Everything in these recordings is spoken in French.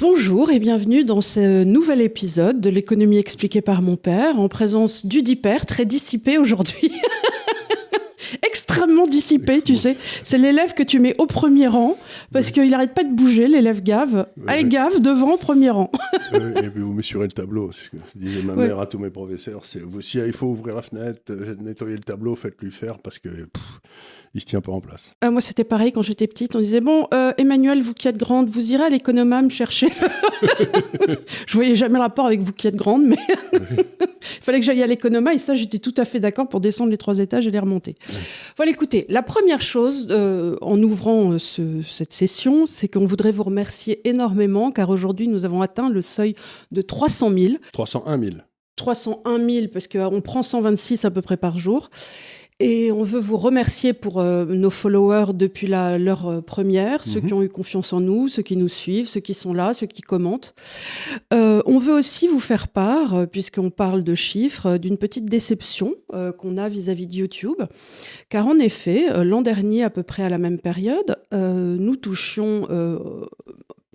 Bonjour et bienvenue dans ce nouvel épisode de l'économie expliquée par mon père en présence du père très dissipé aujourd'hui. extrêmement dissipé, tu sais. C'est l'élève que tu mets au premier rang parce qu'il n'arrête pas de bouger, l'élève gave. Allez, gave, devant, premier rang. et puis vous mesurez le tableau. Ce que disait ma mère à tous mes professeurs, c'est si il faut ouvrir la fenêtre, nettoyer le tableau, faites-lui faire parce que il se tient pas en place. Euh, moi, c'était pareil quand j'étais petite. On disait bon, euh, Emmanuel, vous qui êtes grande, vous irez à l'économa me chercher. je voyais jamais le rapport avec vous qui êtes grande, mais il fallait que j'aille à l'économa et ça, j'étais tout à fait d'accord pour descendre les trois étages et les remonter. Voilà, écoutez, la première chose euh, en ouvrant cette session, c'est qu'on voudrait vous remercier énormément car aujourd'hui, nous avons atteint le seuil de 300 000. 301 000. 301 000 parce qu'on prend 126 à peu près par jour. Et on veut vous remercier pour euh, nos followers depuis la, leur euh, première, ceux qui mhm. ont eu confiance en nous, ceux qui nous suivent, ceux qui sont là, ceux qui commentent. Euh, on veut aussi vous faire part, puisqu'on parle de chiffres, d'une petite déception qu'on a vis-à-vis de YouTube. Car en effet, l'an dernier, à peu près à la même période, nous touchions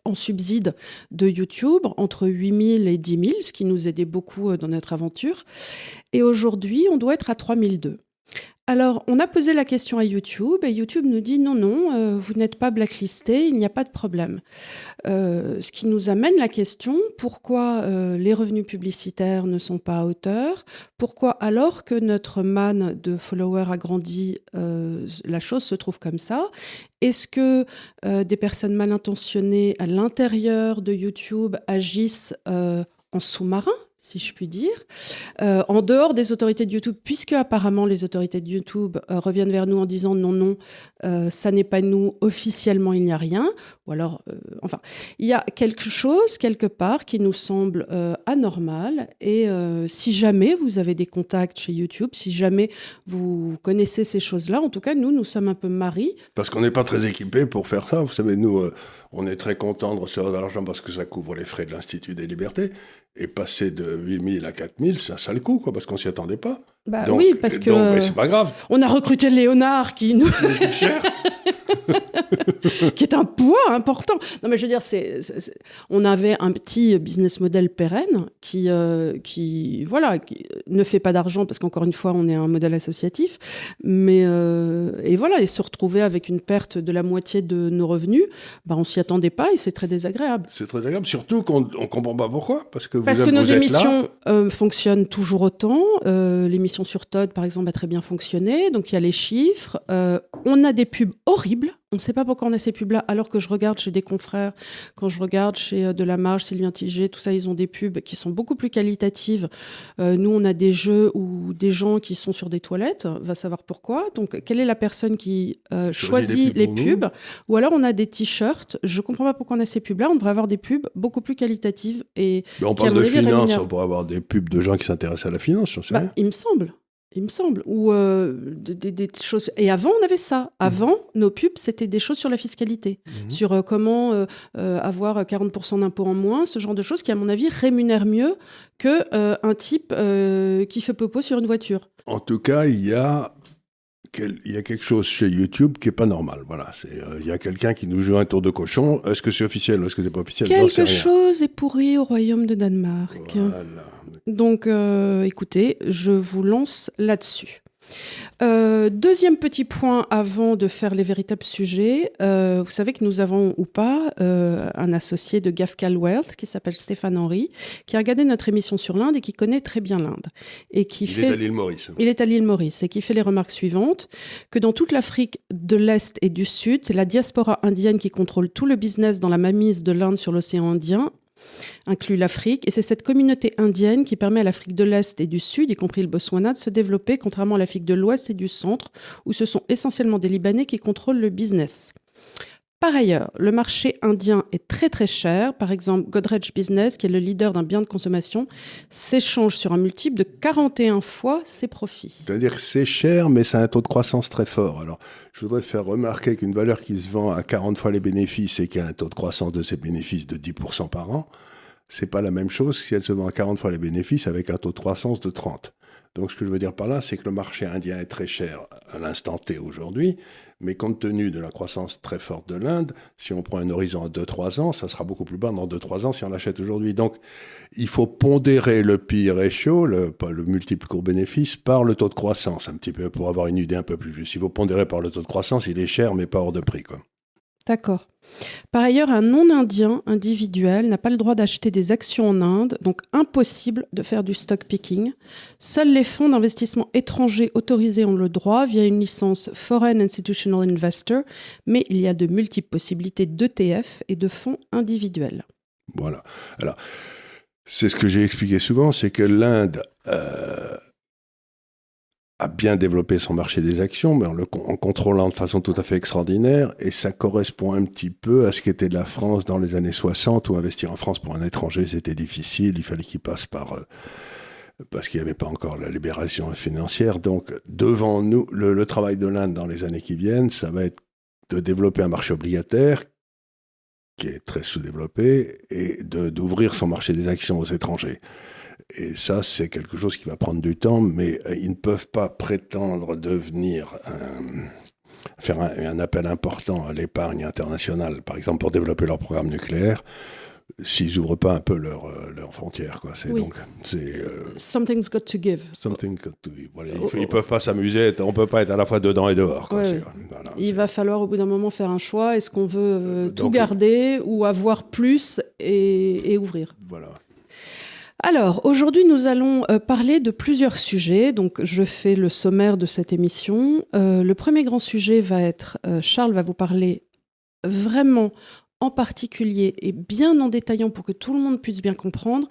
en subside de YouTube entre 8 000 et 10 000, ce qui nous aidait beaucoup dans notre aventure. Et aujourd'hui, on doit être à 3 002. Alors, on a posé la question à YouTube et YouTube nous dit non, non, euh, vous n'êtes pas blacklisté, il n'y a pas de problème. Euh, ce qui nous amène la question, pourquoi euh, les revenus publicitaires ne sont pas à hauteur? Pourquoi alors que notre man de followers a grandi, la chose se trouve comme ça? Est-ce que des personnes mal intentionnées à l'intérieur de YouTube agissent en sous-marin? Si je puis dire, euh, en dehors des autorités de YouTube, puisque apparemment les autorités de YouTube euh, reviennent vers nous en disant non, non, euh, ça n'est pas nous, officiellement il n'y a rien, ou alors, enfin, il y a quelque chose quelque part qui nous semble anormal, et si jamais vous avez des contacts chez YouTube, si jamais vous connaissez ces choses-là, en tout cas, nous, nous sommes un peu maris. Parce qu'on n'est pas très équipés pour faire ça, vous savez, nous, on est très contents de recevoir de l'argent parce que ça couvre les frais de l'Institut des libertés, et passer de 8000 à 4000, c'est un sale coup, quoi, parce qu'on s'y attendait pas. Bah oui, parce que. c'est pas grave. On a recruté Léonard qui nous. cher. qui est un poids important. Non, mais je veux dire, c'est, on avait un petit business model pérenne qui, euh, qui voilà, qui ne fait pas d'argent parce qu'encore une fois, on est un modèle associatif. Mais euh, et voilà, et se retrouver avec une perte de la moitié de nos revenus, bah, on s'y attendait pas et c'est très désagréable. C'est très désagréable, surtout qu'on on comprend pas pourquoi, parce que vous parce que nos émissions euh, fonctionnent toujours autant. l'émission sur Todd, par exemple, a très bien fonctionné. Donc il y a les chiffres. on a des pubs horribles on ne sait pas pourquoi on a ces pubs-là, alors que je regarde chez des confrères, quand je regarde chez euh, De La Marge, Sylvain Tigé, tout ça, ils ont des pubs qui sont beaucoup plus qualitatives. Euh, nous, on a des jeux ou des gens qui sont sur des toilettes, va savoir pourquoi. Donc, quelle est la personne qui euh, choisit les pubs, Ou alors, on a des t-shirts. Je ne comprends pas pourquoi on a ces pubs-là. On devrait avoir des pubs beaucoup plus qualitatives. Et Mais on parle de finance, on pourrait avoir des pubs de gens qui s'intéressent à la finance, je sais bah, Il me semble il me semble. Ou euh, des, choses. Et avant, on avait ça. Avant, nos pubs, c'était des choses sur la fiscalité, mhm. sur euh, comment euh, avoir 40% d'impôts en moins, ce genre de choses qui, à mon avis, rémunèrent mieux que un type qui fait popo sur une voiture. En tout cas, il y a il y a quelque chose chez YouTube qui est pas normal. Voilà, c'est il y a quelqu'un qui nous joue un tour de cochon. Est-ce que c'est officiel ou est-ce que c'est pas officiel? Quelque chose est pourri au royaume de Danemark. Voilà. Donc, euh, écoutez, je vous lance là-dessus. Euh, deuxième petit point avant de faire les véritables sujets. Euh, vous savez que nous avons ou pas un associé de Gafcal Wealth qui s'appelle Stéphane Henry, qui a regardé notre émission sur l'Inde et qui connaît très bien l'Inde. Et qui il fait... est à l'île Maurice. Il est à l'île Maurice et qui fait les remarques suivantes que dans toute l'Afrique de l'Est et du Sud, c'est la diaspora indienne qui contrôle tout le business dans la mamise de l'Inde sur l'océan Indien inclut l'Afrique, et c'est cette communauté indienne qui permet à l'Afrique de l'Est et du Sud, y compris le Botswana, de se développer, contrairement à l'Afrique de l'Ouest et du Centre, où ce sont essentiellement des Libanais qui contrôlent le business. Par ailleurs, le marché indien est très très cher. Par exemple, Godrej Business, qui est le leader d'un bien de consommation, s'échange sur un multiple de 41 fois ses profits. C'est-à-dire que c'est cher, mais c'est un taux de croissance très fort. Alors, je voudrais faire remarquer qu'une valeur qui se vend à 40 fois les bénéfices et qui a un taux de croissance de ses bénéfices de 10% par an, c'est pas la même chose si elle se vend à 40 fois les bénéfices avec un taux de croissance de 30. Donc ce que je veux dire par là, c'est que le marché indien est très cher à l'instant T aujourd'hui, mais compte tenu de la croissance très forte de l'Inde, si on prend un horizon à 2-3 ans, ça sera beaucoup plus bas dans 2-3 ans si on l'achète aujourd'hui. Donc il faut pondérer le PI ratio, le, le multiple court-bénéfice, par le taux de croissance, un petit peu pour avoir une idée un peu plus juste. Il faut pondérer par le taux de croissance, il est cher, mais pas hors de prix. Quoi. D'accord. Par ailleurs, un non-indien individuel n'a pas le droit d'acheter des actions en Inde, donc impossible de faire du stock picking. Seuls les fonds d'investissement étrangers autorisés ont le droit via une licence Foreign Institutional Investor, mais il y a de multiples possibilités d'ETF et de fonds individuels. Voilà. Alors, c'est ce que j'ai expliqué souvent, c'est que l'Inde euh, bien développé son marché des actions, mais en, le, contrôlant de façon tout à fait extraordinaire, et ça correspond un petit peu à ce qu'était la France dans les années 60, où investir en France pour un étranger, c'était difficile, il fallait qu'il passe par... Euh, parce qu'il n'y avait pas encore la libération financière. Donc, devant nous, le, le travail de l'Inde dans les années qui viennent, ça va être de développer un marché obligataire qui est très sous-développé et d'ouvrir son marché des actions aux étrangers. Et ça, c'est quelque chose qui va prendre du temps, mais euh, ils ne peuvent pas prétendre devenir faire un, appel important à l'épargne internationale, par exemple pour développer leur programme nucléaire, s'ils n'ouvrent pas un peu leurs leur euh, frontières. Quoi. C'est, donc, c'est, euh, Something's got to give. Something got to give. Voilà, ils ne peuvent pas s'amuser, on ne peut pas être à la fois dedans et dehors. Quoi. Voilà, Il va falloir au bout d'un moment faire un choix. Est-ce qu'on veut tout garder ou avoir plus et, et ouvrir? Voilà. Alors, aujourd'hui, nous allons euh, parler de plusieurs sujets. Donc, je fais le sommaire de cette émission. Euh, le premier grand sujet va être, euh, Charles va vous parler vraiment en particulier et bien en détaillant pour que tout le monde puisse bien comprendre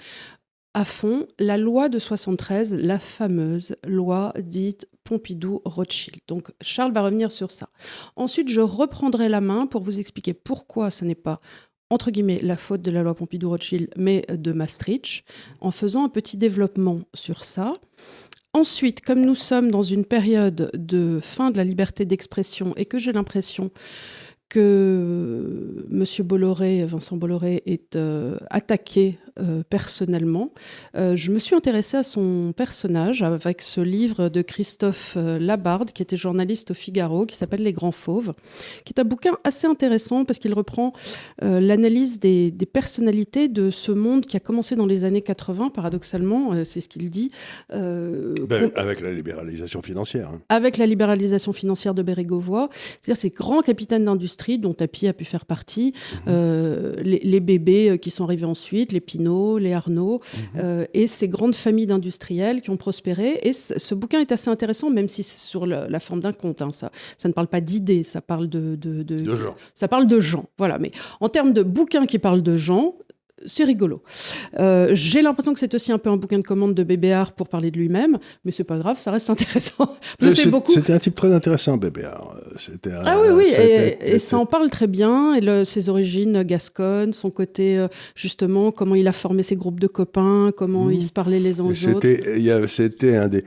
à fond la loi de 73, la fameuse loi dite Pompidou-Rothschild. Donc Charles va revenir sur ça. Ensuite, je reprendrai la main pour vous expliquer pourquoi ce n'est pas entre guillemets, la faute de la loi Pompidou-Rothschild, mais de Maastricht, en faisant un petit développement sur ça. Ensuite, comme nous sommes dans une période de fin de la liberté d'expression et que j'ai l'impression que M. Bolloré, Vincent Bolloré, est euh, attaqué euh, personnellement. Euh, je me suis intéressée à son personnage avec ce livre de Christophe euh, Labarde, qui était journaliste au Figaro, qui s'appelle Les Grands Fauves, qui est un bouquin assez intéressant parce qu'il reprend l'analyse des, personnalités de ce monde qui a commencé dans les années 80, paradoxalement, c'est ce qu'il dit. Ben, avec la libéralisation financière. Hein. Avec la libéralisation financière de Bérégovoy, c'est-à-dire ces grands capitaines d'industrie dont Tapi a pu faire partie, mhm. les, les, bébés qui sont arrivés ensuite, les les Arnaud, mhm. euh, et ces grandes familles d'industriels qui ont prospéré. Et ce bouquin est assez intéressant, même si c'est sur la forme d'un conte. Hein, ça, ça ne parle pas d'idées, ça parle de, de, de, gens. Ça parle de gens, voilà. Mais en termes de bouquin qui parle de gens, c'est rigolo. Euh, j'ai l'impression que c'est aussi un peu un bouquin de commande de Bébéard pour parler de lui-même, mais c'est pas grave, ça reste intéressant. C'était un type très intéressant, Bébéard. ah oui, oui, et, ça en parle très bien, et ses origines gasconnes, son côté, euh, justement, comment il a formé ses groupes de copains, comment mmh. il se parlait les uns aux autres. C'était un des...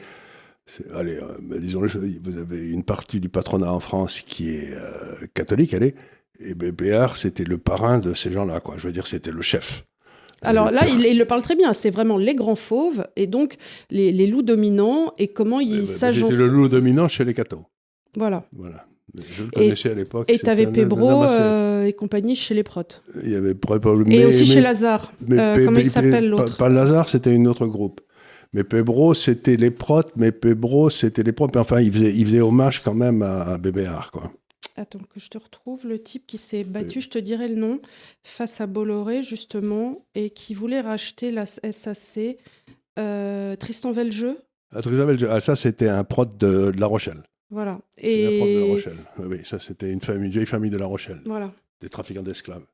Allez, euh, bah, disons vous avez une partie du patronat en France qui est catholique, allez, et Béard, c'était le parrain de ces gens-là, quoi. Je veux dire, c'était le chef. Alors là, il, le parle très bien. C'est vraiment les grands fauves et donc les, loups dominants et comment ils bah, s'agencent. C'est le loup dominant chez les cathos. Voilà. Voilà. Je le connaissais à l'époque. Et tu avais Pébro euh, et compagnie chez les protes. Il y avait mais, Et aussi chez Lazare. Euh, comment il s'appelle l'autre pas, Lazare, c'était une autre groupe. Mais Pébro, c'était les protes, mais Pébro, c'était les protes. Enfin, il faisait, il faisait hommage quand même à, à Bébéard, quoi. Attends que je te retrouve le type qui s'est battu, je te dirai le nom, face à Bolloré justement, et qui voulait racheter la SAC. Euh, Tristan Velgeux ah, Tristan Velgeux, ah, ça c'était un prod de, La Rochelle. Voilà. Et... Un prod de La Rochelle. Oui, ça c'était une, famille, une vieille famille de La Rochelle. Voilà. Des trafiquants d'esclaves.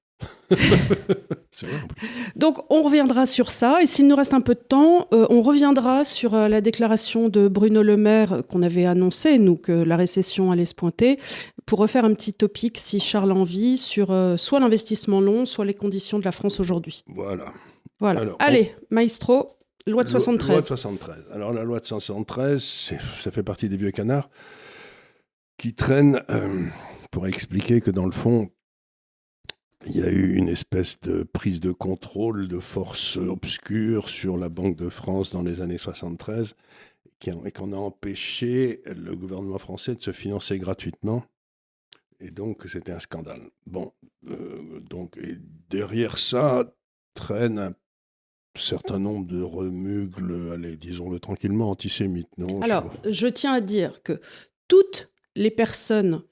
Donc on reviendra sur ça et s'il nous reste un peu de temps, euh, on reviendra sur euh, la déclaration de Bruno Le Maire qu'on avait annoncé, nous, que la récession allait se pointer, pour refaire un petit topic, si Charles envie, sur euh, soit l'investissement long, soit les conditions de la France aujourd'hui. Voilà. Voilà. Allez, maestro, loi de 73. Loi de 73. Alors la loi de 73, ça fait partie des vieux canards qui traînent pour expliquer que dans le fond, il y a eu une espèce de prise de contrôle de forces obscures sur la Banque de France dans les années 73 et qu'on a empêché le gouvernement français de se financer gratuitement. Et donc, c'était un scandale. Bon, euh, donc, derrière ça traîne un certain nombre de remugles, allez, disons-le tranquillement, antisémites, non? Alors, je tiens à dire que toutes les personnes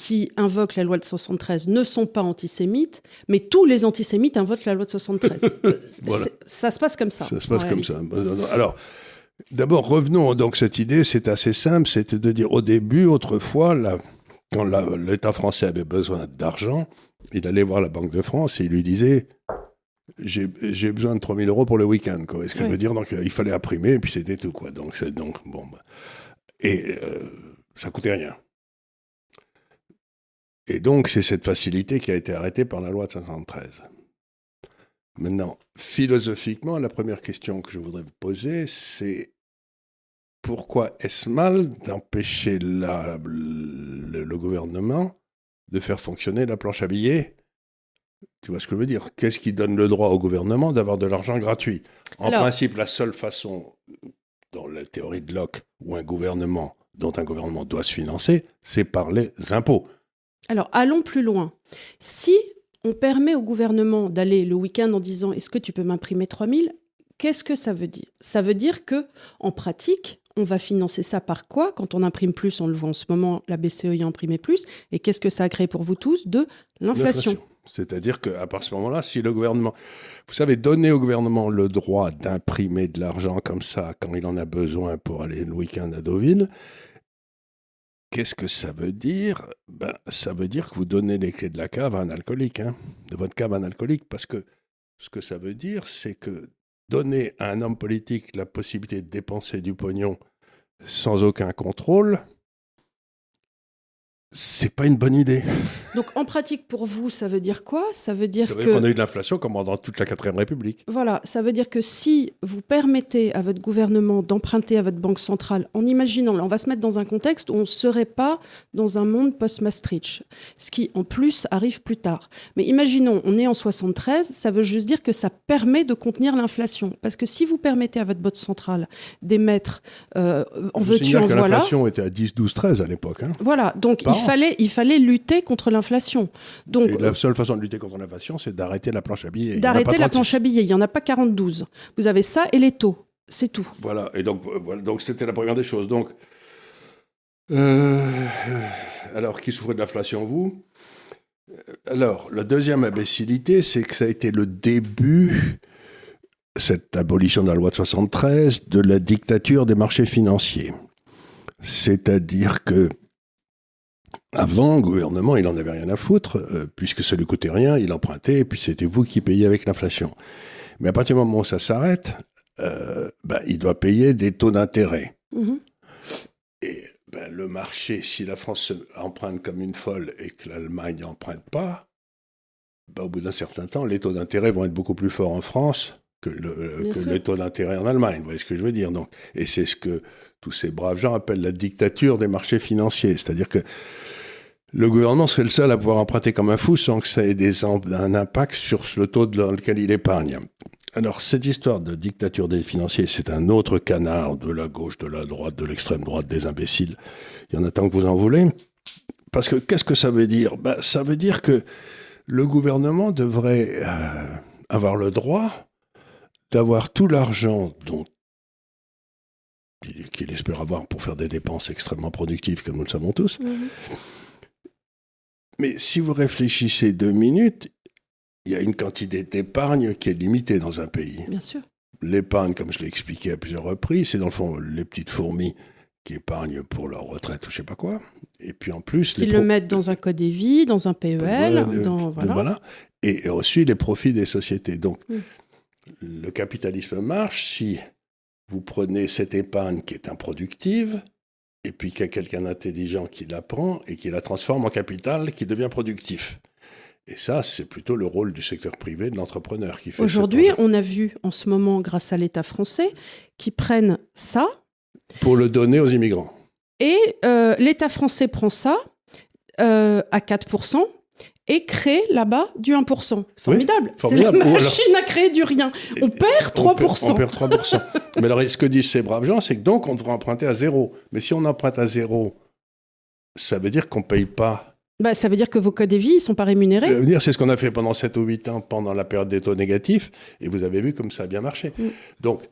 qui invoquent la loi de 73 ne sont pas antisémites, mais tous les antisémites invoquent la loi de 73. Ça se passe comme ça. Ça se passe comme ça. Alors, d'abord, revenons donc cette idée, c'est assez simple, c'était de dire au début, autrefois, quand l'État français avait besoin d'argent, il allait voir la Banque de France et il lui disait j'ai besoin de 3000 euros pour le week-end. Est-ce que je veux dire Donc, il fallait imprimer et puis c'était tout. Quoi. Donc, donc, bon. Bah. Et euh, ça coûtait rien. Et donc, c'est cette facilité qui a été arrêtée par la loi de 1973. Maintenant, philosophiquement, la première question que je voudrais vous poser, c'est pourquoi est-ce mal d'empêcher le, le, gouvernement de faire fonctionner la planche à billets? Tu vois ce que je veux dire? Qu'est-ce qui donne le droit au gouvernement d'avoir de l'argent gratuit? En principe, la seule façon, dans la théorie de Locke, où un gouvernement, dont un gouvernement doit se financer, c'est par les impôts. Alors, allons plus loin. Si on permet au gouvernement d'aller le week-end en disant est-ce que tu peux m'imprimer 3000 Qu'est-ce que ça veut dire? Ça veut dire que en pratique, on va financer ça par quoi? Quand on imprime plus, on le voit en ce moment, la BCE y a imprimé plus. Et qu'est-ce que ça a créé pour vous tous? De l'inflation. C'est-à-dire qu'à partir de ce moment-là, si le gouvernement, vous savez, donner au gouvernement le droit d'imprimer de l'argent comme ça quand il en a besoin pour aller le week-end à Deauville, Qu'est-ce que ça veut dire? Ben, Ça veut dire que vous donnez les clés de la cave à un alcoolique, hein, de votre cave à un alcoolique, parce que ce que ça veut dire, c'est que donner à un homme politique la possibilité de dépenser du pognon sans aucun contrôle, c'est pas une bonne idée. Donc en pratique pour vous, ça veut dire quoi? Ça veut dire que on a eu de l'inflation comme dans toute la quatrième République. Voilà, ça veut dire que si vous permettez à votre gouvernement d'emprunter à votre banque centrale, en imaginant, on va se mettre dans un contexte où on ne serait pas dans un monde post-Maastricht, ce qui en plus arrive plus tard. Mais imaginons, on est en 73, ça veut juste dire que ça permet de contenir l'inflation, parce que si vous permettez à votre banque centrale d'émettre, euh, en veux-tu, en voilà. L'inflation était à 10, 12, 13 à l'époque. Hein. Voilà, donc fallait, il fallait lutter contre l'inflation. Donc, la seule façon de lutter contre l'inflation, c'est d'arrêter la planche à billets. D'arrêter la planche à billets. Il n'y en a pas 42. Vous avez ça et les taux. C'est tout. Voilà. Et donc, voilà, donc c'était la première des choses. Donc, euh, alors, qui souffre de l'inflation, vous? Alors, la deuxième imbécilité, c'est que ça a été le début, cette abolition de la loi de 73, de la dictature des marchés financiers. C'est-à-dire que avant, le gouvernement, il en avait rien à foutre, euh, puisque ça lui coûtait rien, il empruntait, et puis c'était vous qui payez avec l'inflation. Mais à partir du moment où ça s'arrête, euh, ben, il doit payer des taux d'intérêt. Mm-hmm. Et ben, le marché, si la France emprunte comme une folle et que l'Allemagne n'emprunte pas, ben, au bout d'un certain temps, les taux d'intérêt vont être beaucoup plus forts en France que, le, que les taux d'intérêt en Allemagne. Vous voyez ce que je veux dire donc, Et c'est ce que tous ces braves gens appellent la dictature des marchés financiers. C'est-à-dire que le gouvernement serait le seul à pouvoir emprunter comme un fou sans que ça ait des, un impact sur le taux dans lequel il épargne. Alors, cette histoire de dictature des financiers, c'est un autre canard de la gauche, de la droite, de l'extrême droite, des imbéciles. Il y en a tant que vous en voulez. Parce que qu'est-ce que ça veut dire? Ben, Ça veut dire que le gouvernement devrait euh, avoir le droit d'avoir tout l'argent dont qu'il espère avoir pour faire des dépenses extrêmement productives, comme nous le savons tous. Mhm. Mais si vous réfléchissez deux minutes, il y a une quantité d'épargne qui est limitée dans un pays. Bien sûr. L'épargne, comme je l'ai expliqué à plusieurs reprises, c'est dans le fond les petites fourmis qui épargnent pour leur retraite ou je sais pas quoi. Et puis en plus... Ils le mettent dans un code vies, dans un PEL. dans, voilà. Et, aussi les profits des sociétés. Donc. Le capitalisme marche si vous prenez cette épargne qui est improductive, et puis qu'il y a quelqu'un d'intelligent qui la prend et qui la transforme en capital qui devient productif. Et ça, c'est plutôt le rôle du secteur privé, de l'entrepreneur qui fait Aujourd'hui, on a vu en ce moment, grâce à l'État français, qui prennent ça. Pour le donner aux immigrants. Et euh, l'État français prend ça euh, à 4%. Et crée là-bas du 1%. Formidable. C'est formidable. la Ou alors- machine à créer du rien. On perd 3%. On perd, on perd 3%. Mais alors, ce que disent ces braves gens, c'est que donc on devrait emprunter à zéro. Mais si on emprunte à zéro, ça veut dire qu'on ne paye pas. Bah, ça veut dire que vos codes de vie, ils sont pas rémunérés. Dire, c'est ce qu'on a fait pendant 7 ou 8 ans, pendant la période des taux négatifs, et vous avez vu comme ça a bien marché. Mm. Donc,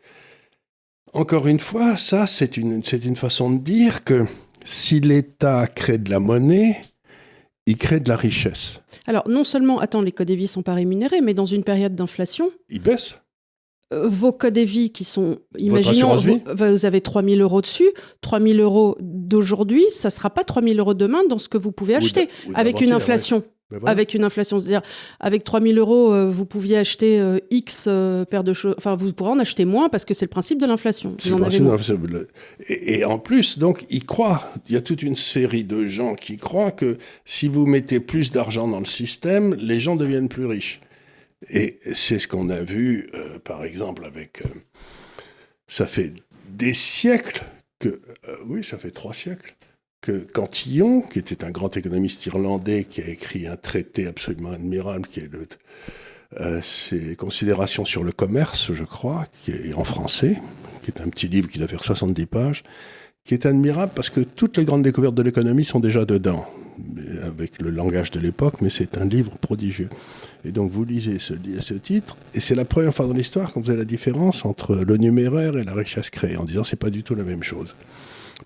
encore une fois, ça, c'est une, c'est une façon de dire que si l'État crée de la monnaie, il crée de la richesse. Alors, non seulement, attends, les codes de vie sont pas rémunérés, mais dans une période d'inflation, Il baisse. euh, vos codes de vie qui sont, imaginons, vie vous, vous avez 3000 euros dessus, 3000 euros d'aujourd'hui, ça sera pas 3000 euros demain dans ce que vous pouvez acheter. Avec une inflation. ouais. Ben voilà. Avec une inflation, c'est-à-dire avec 3000 euros, euh, vous pouviez acheter euh, X euh, paires de choses. Enfin, vous pourrez en acheter moins parce que c'est le principe de l'inflation. Vous en avez de Et, et en plus, donc, ils croient, il y a toute une série de gens qui croient que si vous mettez plus d'argent dans le système, les gens deviennent plus riches. Et c'est ce qu'on a vu, euh, par exemple, avec... ça fait des siècles que... oui, ça fait trois siècles que Cantillon, qui était un grand économiste irlandais, qui a écrit un traité absolument admirable, qui est le... Euh, c'est Considérations sur le commerce, je crois, qui est en français, qui est un petit livre qui doit faire 70 pages, qui est admirable parce que toutes les grandes découvertes de l'économie sont déjà dedans, avec le langage de l'époque, mais c'est un livre prodigieux. Et donc vous lisez ce, ce titre, et c'est la première fois dans l'histoire qu'on faisait la différence entre le numéraire et la richesse créée, en disant c'est pas du tout la même chose.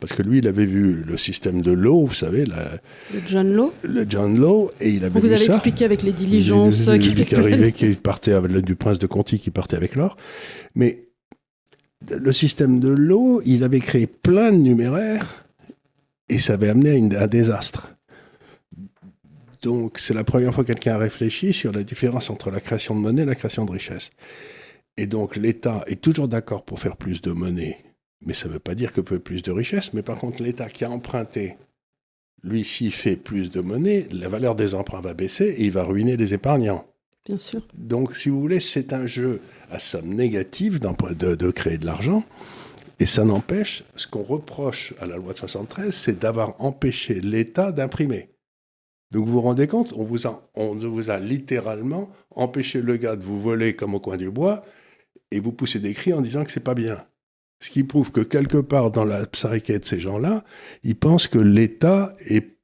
Parce que lui, il avait vu le système de l'eau, vous savez, la- De John Law. le John Law, et il avait vous vu avez ça. expliqué avec les diligences Lui, qui lui, étaient qui arrivait, qui partait avec le, du prince de Conti qui partait avec l'or. Mais le système de l'eau, il avait créé plein de numéraires et ça avait amené à une- un désastre. Donc c'est la première fois que quelqu'un a réfléchi sur la différence entre la création de monnaie et la création de richesse. Et donc l'État est toujours d'accord pour faire plus de monnaie, mais ça ne veut pas dire que veut plus de richesse. Mais par contre, l'État qui a emprunté, lui, s'il fait plus de monnaie, la valeur des emprunts va baisser et il va ruiner les épargnants. Bien sûr. Donc, si vous voulez, c'est un jeu à somme négative de, de créer de l'argent. Et ça n'empêche, ce qu'on reproche à la loi de 73, c'est d'avoir empêché l'État d'imprimer. Donc vous vous rendez compte, on vous, a, on vous a littéralement empêché le gars de vous voler comme au coin du bois et vous poussez des cris en disant que c'est pas bien. Ce qui prouve que quelque part dans la psyché de ces gens-là, ils pensent que l'État est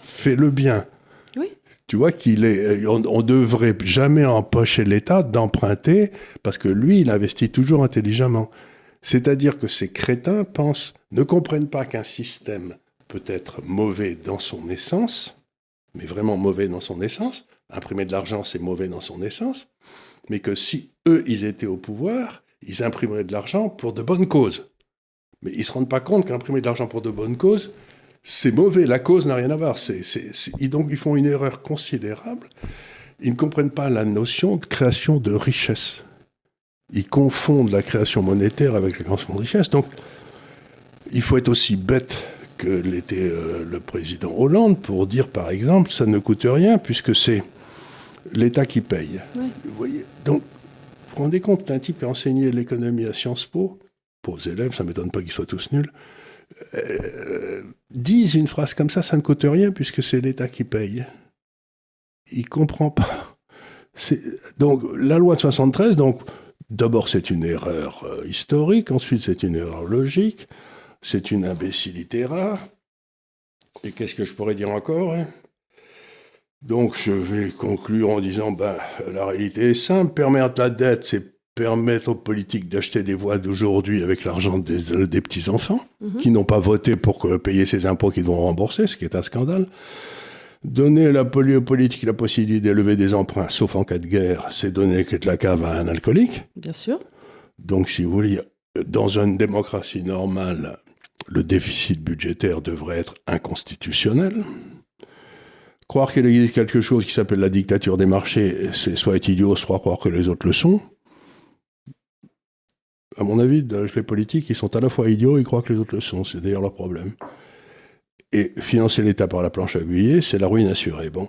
fait le bien. Oui. Tu vois qu'il est, on, on devrait jamais empêcher l'État d'emprunter parce que lui, il investit toujours intelligemment. C'est-à-dire que ces crétins pensent, ne comprennent pas qu'un système peut être mauvais dans son essence, mais vraiment mauvais dans son essence. Imprimer de l'argent, c'est mauvais dans son essence. Mais que si eux, ils étaient au pouvoir, ils imprimeraient de l'argent pour de bonnes causes. Mais ils ne se rendent pas compte qu'imprimer de l'argent pour de bonnes causes, c'est mauvais. La cause n'a rien à voir. Donc, ils font une erreur considérable. Ils ne comprennent pas la notion de création de richesse. Ils confondent la création monétaire avec la création de richesse. Donc, il faut être aussi bête que l'était euh, le président Hollande pour dire, par exemple, ça ne coûte rien puisque c'est l'État qui paye. Vous voyez? Donc, vous vous rendez compte, un type a enseigné l'économie à Sciences Po, pauvres élèves, ça ne m'étonne pas qu'ils soient tous nuls, euh, disent une phrase comme ça, ça ne coûte rien puisque c'est l'État qui paye. Il comprend pas. Donc, la loi de 73, donc, d'abord, c'est une erreur euh, historique, ensuite, c'est une erreur logique, c'est une imbécilité rare. Et qu'est-ce que je pourrais dire encore hein? Donc, je vais conclure en disant, ben, la réalité est simple, permettre la dette, c'est permettre aux politiques d'acheter des voix d'aujourd'hui avec l'argent des, des petits-enfants, Mhm. qui n'ont pas voté pour que- payer ces impôts qu'ils vont rembourser, ce qui est un scandale. Donner la poli- aux politiques la possibilité d'élever des emprunts, sauf en cas de guerre, c'est donner que de la cave à un alcoolique. Bien sûr. Donc, si vous voulez, dans une démocratie normale, le déficit budgétaire devrait être inconstitutionnel. Croire qu'il existe quelque chose qui s'appelle la dictature des marchés, c'est soit être idiot, soit croire que les autres le sont. À mon avis, les politiques, ils sont à la fois idiots et ils croient que les autres le sont. C'est d'ailleurs leur problème. Et financer l'État par la planche à billets, c'est la ruine assurée. Bon.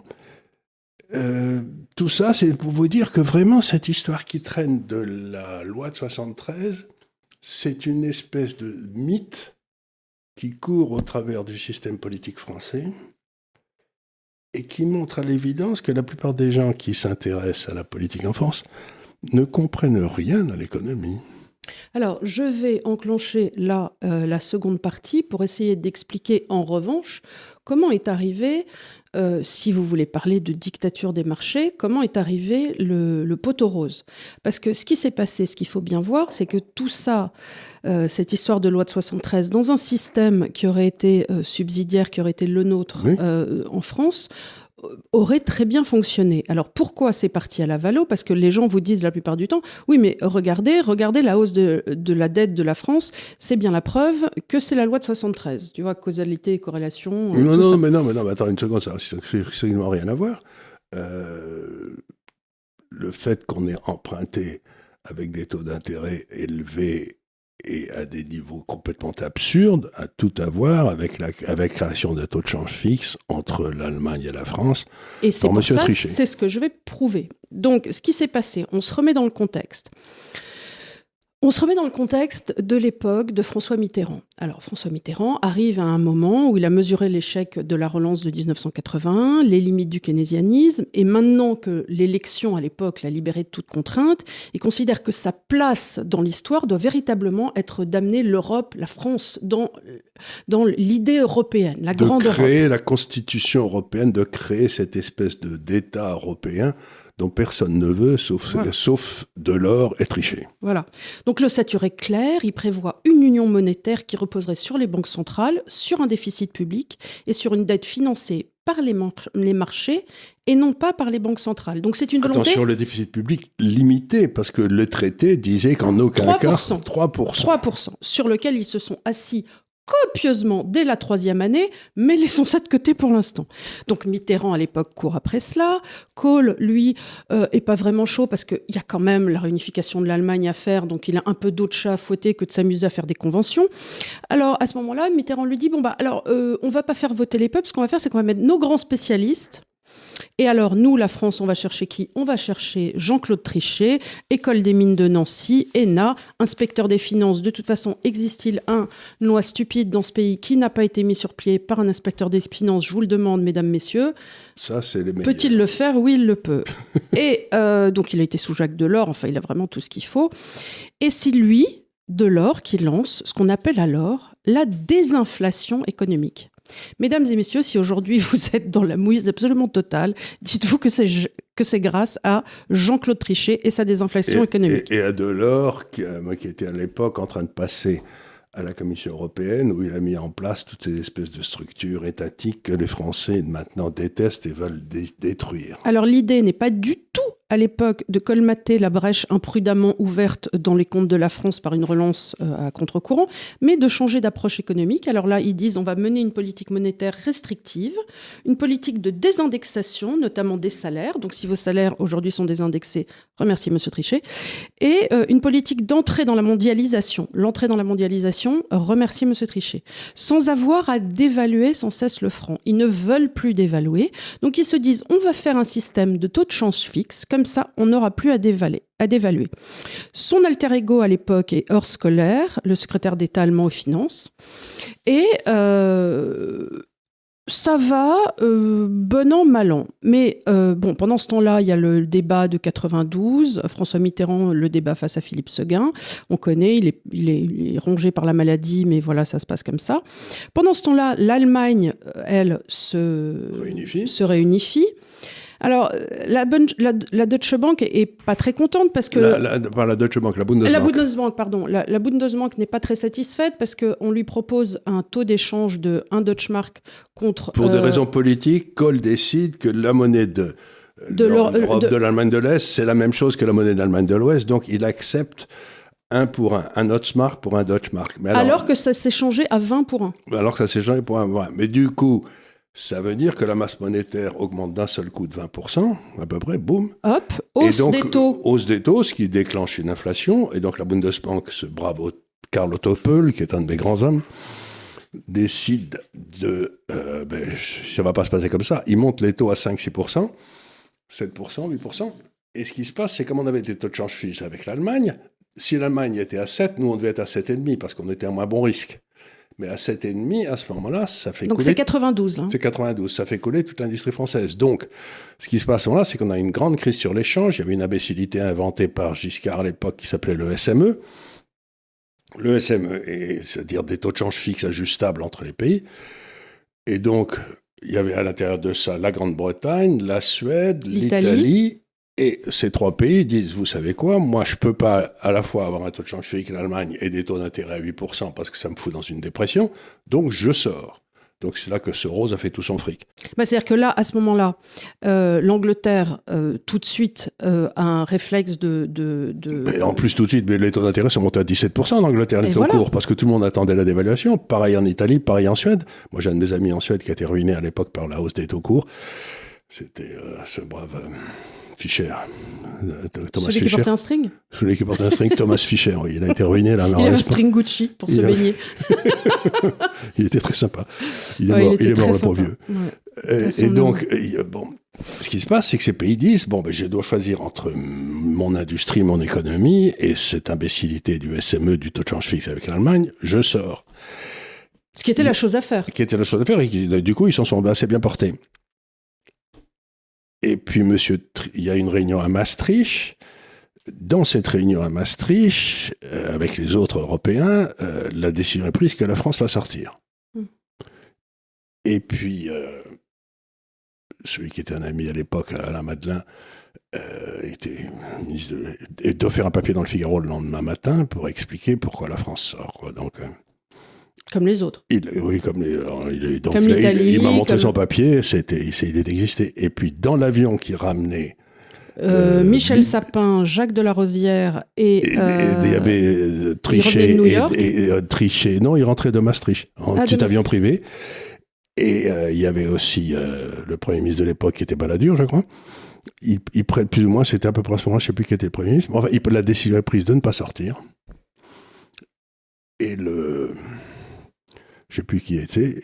Euh, tout ça, c'est pour vous dire que vraiment, cette histoire qui traîne de la loi de 73, c'est une espèce de mythe qui court au travers du système politique français et qui montre à l'évidence que la plupart des gens qui s'intéressent à la politique en France ne comprennent rien à l'économie. Alors, je vais enclencher là euh, la seconde partie pour essayer d'expliquer en revanche comment est arrivé, euh, si vous voulez parler de dictature des marchés, comment est arrivé le, le poteau rose? Parce que ce qui s'est passé, ce qu'il faut bien voir, c'est que tout ça, euh, cette histoire de loi de 73, dans un système qui aurait été subsidiaire, qui aurait été le nôtre en France, aurait très bien fonctionné. Alors pourquoi c'est parti à la valo Parce que les gens vous disent la plupart du temps, oui mais regardez, regardez la hausse de, la dette de la France, c'est bien la preuve que c'est la loi de 73. Tu vois, causalité, corrélation. Non, non, mais non, mais non, mais attends une seconde, ça n'a absolument rien à voir. Euh, le fait qu'on ait emprunté avec des taux d'intérêt élevés et à des niveaux complètement absurdes, a tout à voir avec la avec création d'un taux de change fixe entre l'Allemagne et la France. Et c'est pour ça, c'est ce que je vais prouver. Donc, ce qui s'est passé, on se remet dans le contexte. On se remet dans le contexte de l'époque de François Mitterrand. Alors François Mitterrand arrive à un moment où il a mesuré l'échec de la relance de 1980, les limites du keynésianisme, et maintenant que l'élection à l'époque l'a libéré de toute contrainte, il considère que sa place dans l'histoire doit véritablement être d'amener l'Europe, la France, dans, dans l'idée européenne, la de grande créer la constitution européenne, de créer cette espèce de d'État européen dont personne ne veut, sauf, sauf Delors et Trichet. Voilà. Donc le est clair, il prévoit une union monétaire qui reposerait sur les banques centrales, sur un déficit public et sur une dette financée par les, les marchés et non pas par les banques centrales. Donc c'est une volonté... Attention, le déficit public limité, parce que le traité disait qu'en aucun 3%, cas... 3%. 3%. Sur lequel ils se sont assis copieusement dès la troisième année, mais laissons ça de côté pour l'instant. Donc Mitterrand à l'époque court après cela. Kohl, lui, euh, est pas vraiment chaud parce qu'il y a quand même la réunification de l'Allemagne à faire, donc il a un peu d'autre chat à fouetter que de s'amuser à faire des conventions. Alors à ce moment-là, Mitterrand lui dit bon bah alors euh, on va pas faire voter les peuples, ce qu'on va faire c'est qu'on va mettre nos grands spécialistes et alors, nous, la France, on va chercher qui? On va chercher Jean-Claude Trichet, École des mines de Nancy, ENA, inspecteur des finances. De toute façon, existe-t-il un loi stupide dans ce pays qui n'a pas été mis sur pied par un inspecteur des finances? Je vous le demande, mesdames, messieurs. Ça, c'est les Peut-il le faire? Oui, il le peut. Et euh, donc, il a été sous Jacques Delors. Enfin, il a vraiment tout ce qu'il faut. Et c'est lui, Delors, qui lance ce qu'on appelle alors la désinflation économique. Mesdames et messieurs, si aujourd'hui vous êtes dans la mouise absolument totale, dites-vous que c'est que c'est grâce à Jean-Claude Trichet et sa désinflation économique. Et, à Delors, qui, euh, qui était à l'époque en train de passer à la Commission européenne, où il a mis en place toutes ces espèces de structures étatiques que les Français maintenant détestent et veulent détruire. Alors l'idée n'est pas du tout à l'époque de colmater la brèche imprudemment ouverte dans les comptes de la France par une relance euh, à contre-courant, mais de changer d'approche économique. Alors là, ils disent on va mener une politique monétaire restrictive, une politique de désindexation, notamment des salaires. Donc si vos salaires aujourd'hui sont désindexés, remerciez Monsieur Trichet, et euh, une politique d'entrée dans la mondialisation. L'entrée dans la mondialisation, remerciez Monsieur Trichet, sans avoir à dévaluer sans cesse le franc. Ils ne veulent plus dévaluer, donc ils se disent on va faire un système de taux de change fixe comme ça, on n'aura plus à, à dévaluer. Son alter ego à l'époque est Horst Kohler, le secrétaire d'État allemand aux finances. Et euh, ça va, euh, bon an, mal an. Mais euh, bon, pendant ce temps-là, il y a le débat de 92. François Mitterrand, le débat face à Philippe Seguin. On connaît, il est, il est, rongé par la maladie, mais voilà, ça se passe comme ça. Pendant ce temps-là, l'Allemagne, elle, se réunifie. Se réunifie. Alors, la, la, Deutsche Bank est, pas très contente parce que... La, pas la Deutsche Bank, la Bundesbank. La Bundesbank, pardon. La, Bundesbank n'est pas très satisfaite parce qu'on lui propose un taux d'échange de 1 Deutschmark contre... Pour des euh, raisons politiques, Kohl décide que la monnaie de, de l'Allemagne de, l'Est, c'est la même chose que la monnaie de l'Allemagne de l'Ouest. Donc, il accepte un pour un, un Deutschmark pour un Deutschmark. Mais alors, alors que ça s'est changé à 20 pour 1. Alors que ça s'est changé pour un. Mais du coup, ça veut dire que la masse monétaire augmente d'un seul coup de 20%, à peu près, boum. Hop, hausse des taux. Hausse des taux, ce qui déclenche une inflation. Et donc la Bundesbank, ce bravo Karl Otto qui est un de mes grands hommes, décide de... Euh, ben, ça va pas se passer comme ça. Il monte les taux à 5-6%, 7%, 8%. Et ce qui se passe, c'est comme on avait des taux de change fixe avec l'Allemagne, si l'Allemagne était à 7, nous on devait être à 7,5 parce qu'on était à moins bon risque. Mais à 7,5, à ce moment-là, ça fait Donc couler... c'est 92, là. C'est 92, ça fait couler toute l'industrie française. Donc, ce qui se passe à ce moment-là, c'est qu'on a une grande crise sur l'échange. Il y avait une imbécilité inventée par Giscard à l'époque qui s'appelait le SME. Le SME, est- c'est-à-dire des taux de change fixes ajustables entre les pays. Et donc, il y avait à l'intérieur de ça la Grande-Bretagne, la Suède, L'Italie. Et ces trois pays disent, vous savez quoi, moi je peux pas à la fois avoir un taux de change fixe l'Allemagne et des taux d'intérêt à 8% parce que ça me fout dans une dépression, donc je sors. Donc c'est là que Soros a fait tout son fric. Bah, C'est-à-dire que là, à ce moment-là, euh, l'Angleterre, euh, tout de suite, euh, a un réflexe de... de, de- Et en plus, tout de suite, mais les taux d'intérêt sont montés à 17% en Angleterre, les taux voilà. courts, parce que tout le monde attendait la dévaluation. Pareil en Italie, pareil en Suède. Moi, j'ai un de mes amis en Suède qui a été ruiné à l'époque par la hausse des taux courts. C'était ce brave Fischer, euh, Thomas Celui qui Fischer. portait un string Celui qui portait un string, Thomas Fischer. Oui, il a été ruiné là. Il avait un string Gucci pour Il se avait- baigner. Il était très sympa. Il est Ouais, mort, il est mort très le pauvre vieux. Ouais. Et, donc, euh, bon, ce qui se passe, c'est que ces pays disent bon, ben, je dois choisir entre mon industrie, mon économie et cette imbécilité du SME, du taux de change fixe avec l'Allemagne, je sors. Ce qui était la chose à faire. Qui était la chose à faire et qui, du coup, ils s'en sont assez bien portés. Et puis, monsieur, il y a une réunion à Maastricht. Dans cette réunion à Maastricht, euh, avec les autres Européens, euh, la décision est prise que la France va sortir. Hmm. Et puis, euh, celui qui était un ami à l'époque, Alain Madelin, était ministre de- et doit faire un papier dans le Figaro le lendemain matin pour expliquer pourquoi la France sort. quoi. Donc, Comme les autres. il, oui, comme les, alors, il, donc, Comme il- il, m'a montré comme- son papier, c'était, il, est existé. Et puis, dans l'avion qui ramenait, Euh, Euh, Michel Sapin, Jacques Delarosière et... euh, il y avait euh, Trichet et, et, euh, Trichet. Non, il rentrait de Maastricht en Ah, petit Maastricht. avion privé. Et euh, il y avait aussi euh, le premier ministre de l'époque qui était Balladur, je crois. Il, il prête plus ou moins, c'était à peu près à ce moment-là, je ne sais plus qui était le premier ministre. Enfin, il- la décision est prise de ne pas sortir. Et le. Je ne sais plus qui était.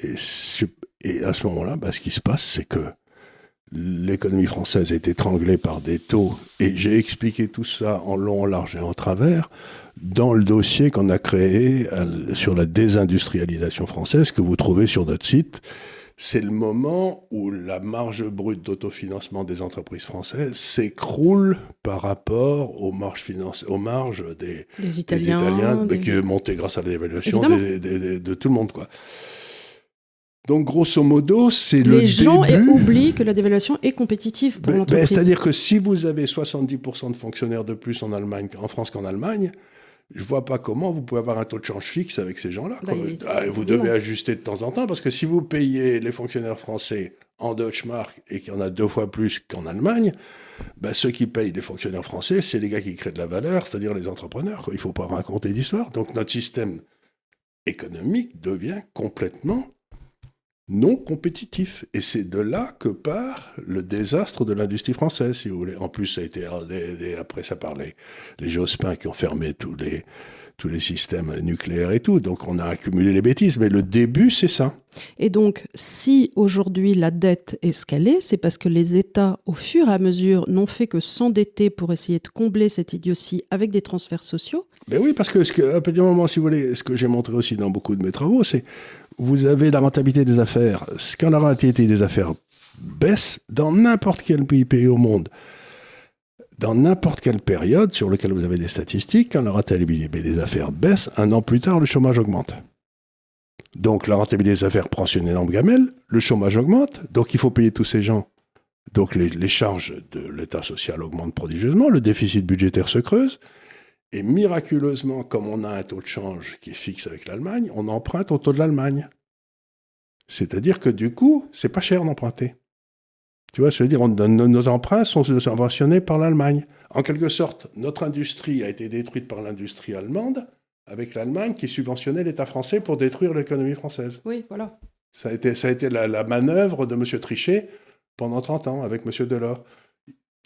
Et, à ce moment-là, bah, ce qui se passe, c'est que l'économie française est étranglée par des taux. Et j'ai expliqué tout ça en long, en large et en travers dans le dossier qu'on a créé euh, sur la désindustrialisation française que vous trouvez sur notre site. C'est le moment où la marge brute d'autofinancement des entreprises françaises s'écroule par rapport aux marges, financi- aux marges des, Italiens. Italiens, mais des- qui est monté grâce à des- de tout le monde. Quoi. Donc, grosso modo, c'est le Les gens début... oublient que la dévaluation est compétitive pour Ben- ben, l'entreprise. C'est-à-dire que si vous avez 70% de fonctionnaires de plus en, Allemagne, en France qu'en Allemagne, je vois pas comment vous pouvez avoir un taux de change fixe avec ces gens-là. Bah, Ah, vous devez ajuster de temps en temps, parce que si vous payez les fonctionnaires français en Deutschmark et qu'il y en a deux fois plus qu'en Allemagne, ben, ceux qui payent les fonctionnaires français, c'est les gars qui créent de la valeur, c'est-à-dire les entrepreneurs. quoi. Il faut pas raconter d'histoire. Donc notre système économique devient complètement non compétitif. Et c'est de là que part le désastre de l'industrie française, si vous voulez. En plus, ça a été après ça parlait les Jospin qui ont fermé tous les tous les systèmes nucléaires et tout. Donc on a accumulé les bêtises. Mais le début, c'est ça. Et donc, si aujourd'hui la dette est est, c'est parce que les États, au fur et à mesure, n'ont fait que s'endetter pour essayer de combler cette idiotie avec des transferts sociaux. Ben oui, parce que, ce que à partir du moment, si vous voulez, ce que j'ai montré aussi dans beaucoup de mes travaux, c'est vous avez la rentabilité des affaires. Quand la rentabilité des affaires baisse dans n'importe quel pays, au monde, dans n'importe quelle période sur laquelle vous avez des statistiques, quand la rentabilité des affaires baisse, un an plus tard, le chômage augmente. Donc la rentabilité des affaires prend une énorme gamelle, le chômage augmente, donc il faut payer tous ces gens. Donc les charges de l'État social augmentent prodigieusement, le déficit budgétaire se creuse, et miraculeusement, comme on a un taux de change qui est fixe avec l'Allemagne, on emprunte au taux de l'Allemagne. C'est-à-dire que du coup, c'est pas cher d'emprunter. Tu vois, je veux dire, on- nos, nos emprunts sont subventionnés par l'Allemagne. En quelque sorte, notre industrie a été détruite par l'industrie allemande, avec l'Allemagne qui subventionnait l'État français pour détruire l'économie française. Oui, voilà. Ça a été, ça a été la, la manœuvre de M. Trichet pendant 30 ans avec M. Delors.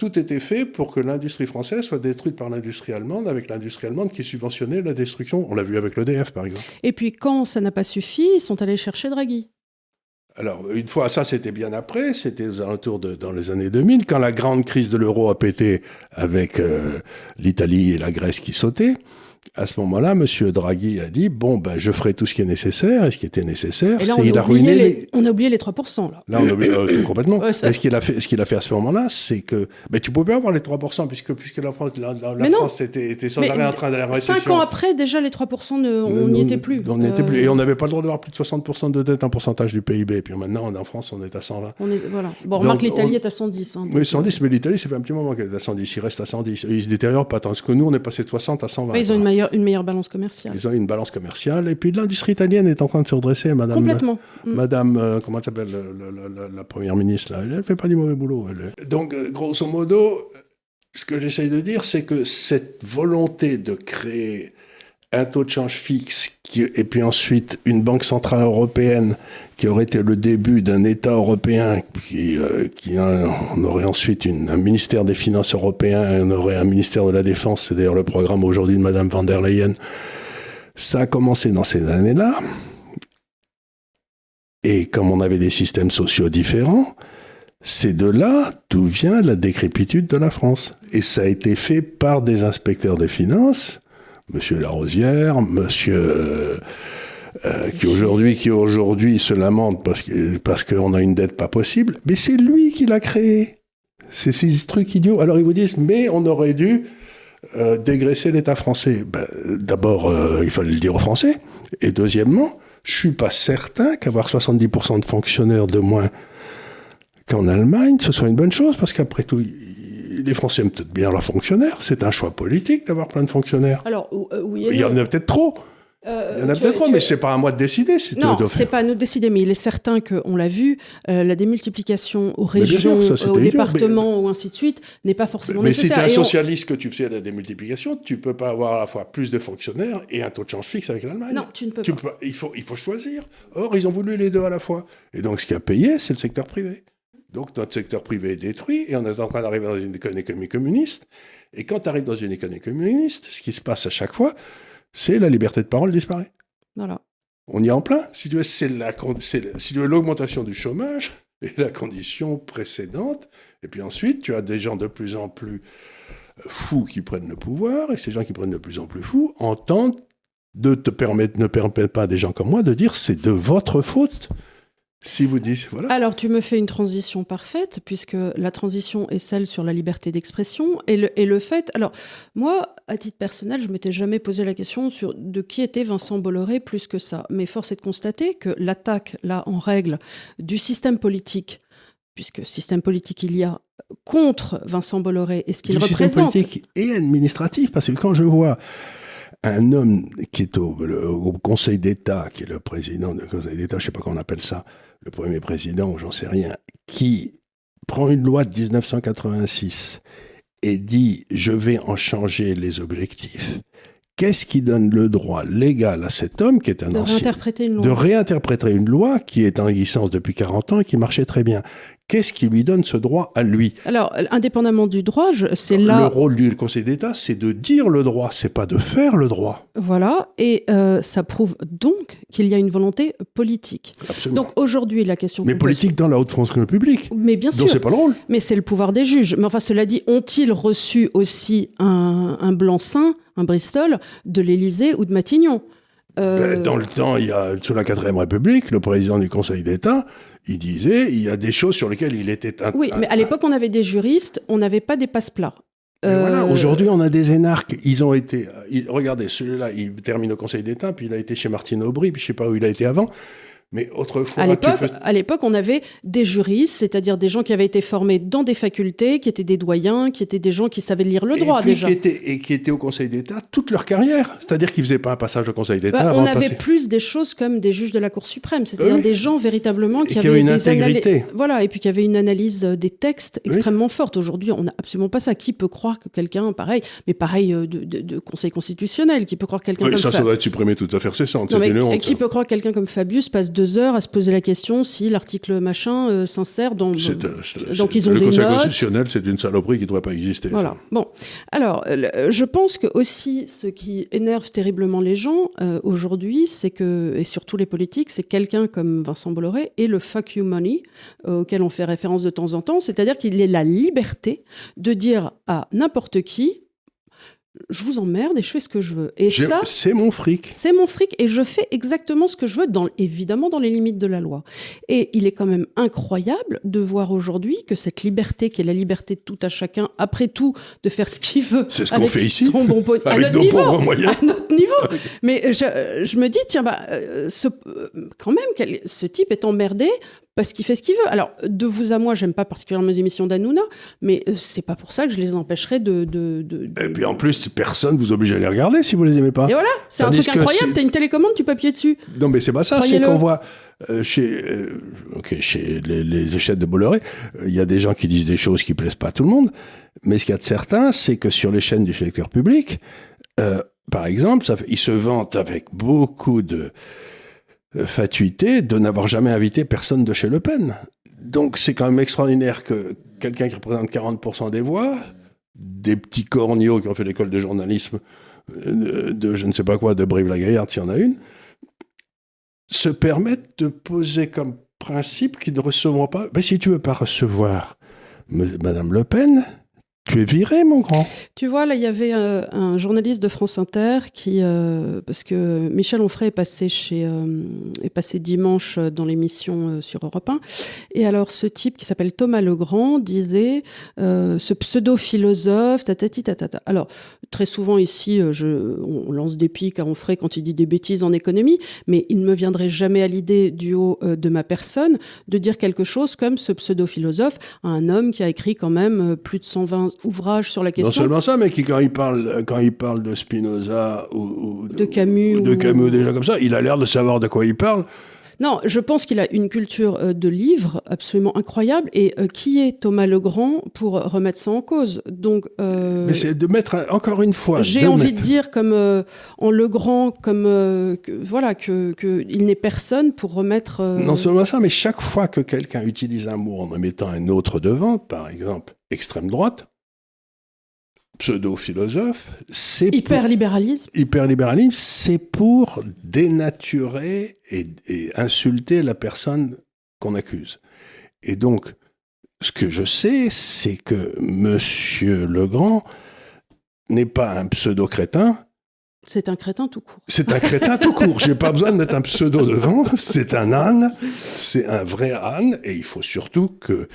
Tout était fait pour que l'industrie française soit détruite par l'industrie allemande, avec l'industrie allemande qui subventionnait la destruction. On l'a vu avec l'EDF, par exemple. Et puis, quand ça n'a pas suffi, ils sont allés chercher Draghi. Alors, une fois, ça c'était bien après, c'était aux alentours de, dans les années 2000, quand la grande crise de l'euro a pété avec euh, l'Italie et la Grèce qui sautaient. À ce moment-là, M. Draghi a dit bon, ben, je ferai tout ce qui est nécessaire. Et ce qui était nécessaire, c'est on, il a a ruiné oublié les. les... on a oublié les 3%. Là. Là, on oublie euh, complètement. Ouais, ça- Et ce qu'il a fait, ce qu'il a fait à ce moment-là, c'est que, mais tu pouvais pas avoir les 3% puisque puisque la France, la, la- la Mais non. France était, était sans Mais arrêt en train d'aller en récession. Cinq ans après, déjà, les 3%, ne- on n'y était plus. On n'y était Euh, plus. Et on n'avait pas le droit d'avoir plus de 60% de dette, un pourcentage du PIB. Et puis maintenant, en France, on est à 120. on est- voilà. Bon, Donc, remarque, l'Italie on- est à 110. hein, Oui, donc, 110, mais l'Italie, ça fait un petit moment qu'elle est à 110. Il reste à 110. Il se détériore pas tant. Parce que nous, on est passé de 60 à 120. ouais, ils ont une meilleure, une meilleure balance commerciale. Ils ont une balance commerciale. Et puis l'industrie italienne est en train de se redresser, madame. Complètement. Mm. Madame, euh, comment elle s'appelle, le- le- le- la, la première ministre, là, elle ne fait pas du mauvais boulot. elle. Donc, euh, grosso modo, ce que j'essaye de dire, c'est que cette volonté de créer un taux de change fixe qui- et puis ensuite une banque centrale européenne qui aurait été le début d'un État européen qui, euh, on aurait ensuite un ministère des Finances européen et on aurait un ministère de la Défense, c'est d'ailleurs le programme aujourd'hui de Madame van der Leyen. Ça a commencé dans ces années-là. Et comme on avait des systèmes sociaux différents, c'est de là d'où vient la décrépitude de la France. Et ça a été fait par des inspecteurs des finances, Monsieur Larosière, Monsieur euh, qui aujourd'hui qui aujourd'hui se lamente parce que parce qu'on a une dette pas possible, mais c'est lui qui l'a créé. C'est ces trucs idiots. Alors ils vous disent mais on aurait dû euh, dégraisser l'État français. Ben, D'abord, euh, il fallait le dire aux Français. Et deuxièmement, je suis pas certain qu'avoir 70% de fonctionnaires de moins qu'en Allemagne, ce soit une bonne chose, parce qu'après tout, les Français aiment peut-être bien leurs fonctionnaires. C'est un choix politique d'avoir plein de fonctionnaires. Alors, euh, oui et Il y en a peut-être trop. Euh, Il y en a peut-être trop, mais c'est pas à moi de décider. Non, c'est pas à nous de décider, mais il est certain qu'on l'a vu, euh, la démultiplication aux Mais sûr, régions, ça, aux idiot, départements ou ainsi de suite n'est pas forcément Mais si tu es nécessaire. un on- socialiste que tu fais la démultiplication, tu peux pas avoir à la fois plus de fonctionnaires et un taux de change fixe avec l'Allemagne. Non, tu ne peux Tu pas. peux- il, faut, il faut choisir. Or, ils ont voulu les deux à la fois. Et donc, ce qui a payé, c'est le secteur privé. Donc, notre secteur privé est détruit et on est en train d'arriver dans une éco- économie communiste. Et quand tu arrives dans une économie communiste, ce qui se passe à chaque fois, c'est la liberté de parole disparaît. Voilà. On y est en plein. Si tu veux, c'est la, si l'augmentation du chômage est la condition précédente. Et puis ensuite, tu as des gens de plus en plus fous qui prennent le pouvoir, et ces gens qui prennent de plus en plus fous entendent de te permettre, ne permettent pas à des gens comme moi de dire c'est de votre faute. Si vous dites, voilà. Alors, tu me fais une transition parfaite, puisque la transition est celle sur la liberté d'expression et le, et le fait. Alors, moi, à titre personnel, je m'étais jamais posé la question sur de qui était Vincent Bolloré plus que ça. Mais force est de constater que l'attaque, là, en règle, du système politique, puisque système politique il y a, contre Vincent Bolloré et ce qu'il du système représente. politique et administratif, parce que quand je vois un homme qui est au, le- au Conseil d'État, qui est le président du Conseil d'État, je sais pas comment on appelle ça, le premier président, ou j'en sais rien, qui prend une loi de 1986 et dit je vais en changer les objectifs, qu'est-ce qui donne le droit légal à cet homme qui est un de ancien réinterpréter une loi. de réinterpréter une loi qui est en licence depuis 40 ans et qui marchait très bien Qu'est-ce qui lui donne ce droit à lui Alors, indépendamment du droit, c'est le là. rôle du Conseil d'État, c'est de dire le droit, c'est pas de faire le droit. Voilà, et euh, ça prouve donc qu'il y a une volonté politique. Absolument. Donc aujourd'hui, la question. Mais politique dans la haute fonction publique. Mais bien Donc sûr. c'est pas le rôle. Mais c'est le pouvoir des juges. Mais enfin, cela dit, ont-ils reçu aussi un, un blanc-seing, un Bristol, de l'Élysée ou de Matignon? Euh, Ben, Dans le temps, il y a, sous la 4ème République, le président du Conseil d'État, il disait, il y a des choses sur lesquelles il était... un- Oui, mais à l'époque, on avait des juristes, on n'avait pas des passe-plats. Voilà, Euh, Aujourd'hui, on a des énarques. Ils ont été. ils- regardez, celui-là, il termine au Conseil d'État, puis il a été chez Martine Aubry, puis je sais pas où il a été avant. Mais autrefois, À l'époque, fais- à l'époque, on avait des juristes, c'est-à-dire des gens qui avaient été formés dans des facultés, qui étaient des doyens, qui étaient des gens qui savaient lire le droit et puis déjà. Qui étaient, et qui étaient au Conseil d'État toute leur carrière. C'est-à-dire qu'ils faisaient pas un passage au Conseil d'État Bah, avant on de avait plus des choses comme des juges de la Cour suprême, c'est-à-dire Oui. des gens véritablement qui qui avaient une des intégrité. voilà, et puis qui avaient une analyse euh, des textes Oui. extrêmement forte. Aujourd'hui, on n'a absolument pas ça. Qui peut croire que quelqu'un, pareil, mais pareil euh, de, de- de Conseil constitutionnel, qui peut croire que quelqu'un Oui, comme ça, Fa- ça doit être supprimé toute affaire cessante. Non, C'était mais une honte. qui peut croire que quelqu'un comme Fabius passe deux heures à se poser la question si l'article machin euh, s'insère dans. Euh, donc ils ont le des Conseil notes. constitutionnel, c'est une saloperie qui ne devrait pas exister. Voilà. Bon, alors, euh, le- je pense que aussi ce qui énerve terriblement les gens euh, aujourd'hui, c'est que, et surtout les politiques, c'est quelqu'un comme Vincent Bolloré et le fuck you money euh, auquel on fait référence de temps en temps, c'est-à-dire qu'il ait la liberté de dire à n'importe qui je vous emmerde et je fais ce que je veux. Et ça, c'est mon fric. C'est mon fric et je fais exactement ce que je veux, dans, évidemment dans les limites de la loi. Et il est quand même incroyable de voir aujourd'hui que cette liberté, qui est la liberté de tout à chacun, après tout, de faire ce qu'il veut. C'est ce qu'on fait ici. Son bon à, notre niveau, à notre niveau. Mais je, je, me dis, tiens, bah, euh, ce, euh, quand même, ce type est emmerdé parce qu'il fait ce qu'il veut. Alors, de vous à moi, j'aime pas particulièrement les émissions d'Anouna, mais euh, c'est pas pour ça que je les empêcherai de, de, Et puis en plus, personne vous oblige à les regarder si vous les aimez pas. Et voilà, c'est un truc incroyable. T'as une télécommande, tu peux appuyer dessus. Non, mais c'est pas ça. C'est qu'on voit euh, chez, euh, chez les, les chaînes de Bolloré, il y a des gens qui disent des choses qui plaisent pas à tout le monde. Mais ce qu'il y a de certain, c'est que sur les chaînes du secteur public, par exemple, ça ils se vantent avec beaucoup de euh, fatuité de n'avoir jamais invité personne de chez Le Pen. Donc c'est quand même extraordinaire que quelqu'un qui représente 40% des voix, des petits corneaux qui ont fait l'école de journalisme euh, de je ne sais pas quoi, de Brive-la-Gaillarde, s'il y en a une, se permettent de poser comme principe qu'ils ne recevront pas. Mais si tu veux pas recevoir Madame Le Pen, tu es viré, mon grand. Tu vois, là, il y avait euh, un journaliste de France Inter qui, euh, parce que Michel Onfray est passé chez, euh, est passé dimanche dans l'émission sur Europe 1, et alors ce type qui s'appelle Thomas Legrand disait, ce pseudo-philosophe, tatati tatata. Alors très souvent ici, je, on lance des pics à Onfray quand il dit des bêtises en économie, mais il ne me viendrait jamais à l'idée du haut de ma personne de dire quelque chose comme ce pseudo-philosophe à un homme qui a écrit quand même plus de 120 ouvrage sur la question. Non seulement ça, mais qui, quand il parle, quand il parle de Spinoza ou, de Camus, de Camus déjà comme ça, il a l'air de savoir de quoi il parle. Non, je pense qu'il a une culture euh, de livres absolument incroyable. Et euh, qui est Thomas Legrand pour remettre ça en cause Donc, euh, mais c'est de mettre encore une fois. J'ai envie de dire comme en Legrand, comme que, voilà que, que il n'est personne pour remettre. Non seulement ça, mais chaque fois que quelqu'un utilise un mot en mettant un autre devant, par exemple extrême droite, pseudo-philosophe, c'est hyper-libéralisme. Hyper-libéralisme, c'est pour dénaturer et, insulter la personne qu'on accuse. Et donc, ce que je sais, c'est que Monsieur Legrand n'est pas un pseudo-crétin. C'est un crétin tout court. C'est un crétin tout court. J'ai pas besoin d'être un pseudo devant. C'est un âne. C'est un vrai âne. Et il faut surtout que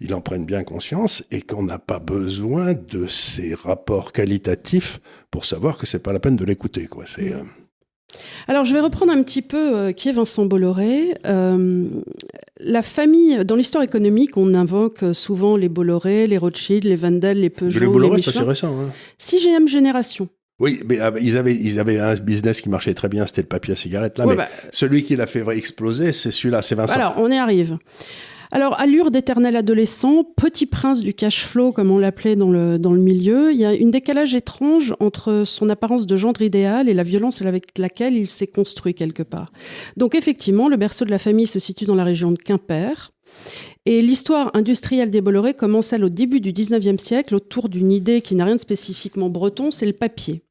il en prenne bien conscience et qu'on n'a pas besoin de ces rapports qualitatifs pour savoir que c'est pas la peine de l'écouter. Quoi. C'est, euh, Alors, je vais reprendre un petit peu euh, qui est Vincent Bolloré. Euh, la famille, dans l'histoire économique, on invoque souvent les Bolloré, les Rothschild, les Vandel, les Peugeot. les Bolloré, c'est assez récent. Hein. Sixième génération. Oui, mais ils avaient, ils avaient un business qui marchait très bien, c'était le papier à cigarette. Là, mais bah, celui qui l'a fait exploser, c'est celui-là, c'est Vincent. Alors, on y arrive. Alors, allure d'éternel adolescent, petit prince du cash flow, comme on l'appelait dans le, dans le milieu, il y a une décalage étrange entre son apparence de gendre idéal et la violence avec laquelle il s'est construit quelque part. Donc, effectivement, le berceau de la famille se situe dans la région de Quimper. Et l'histoire industrielle des Bolloré commence elle au début du 19e siècle autour d'une idée qui n'a rien de spécifiquement breton, c'est le papier.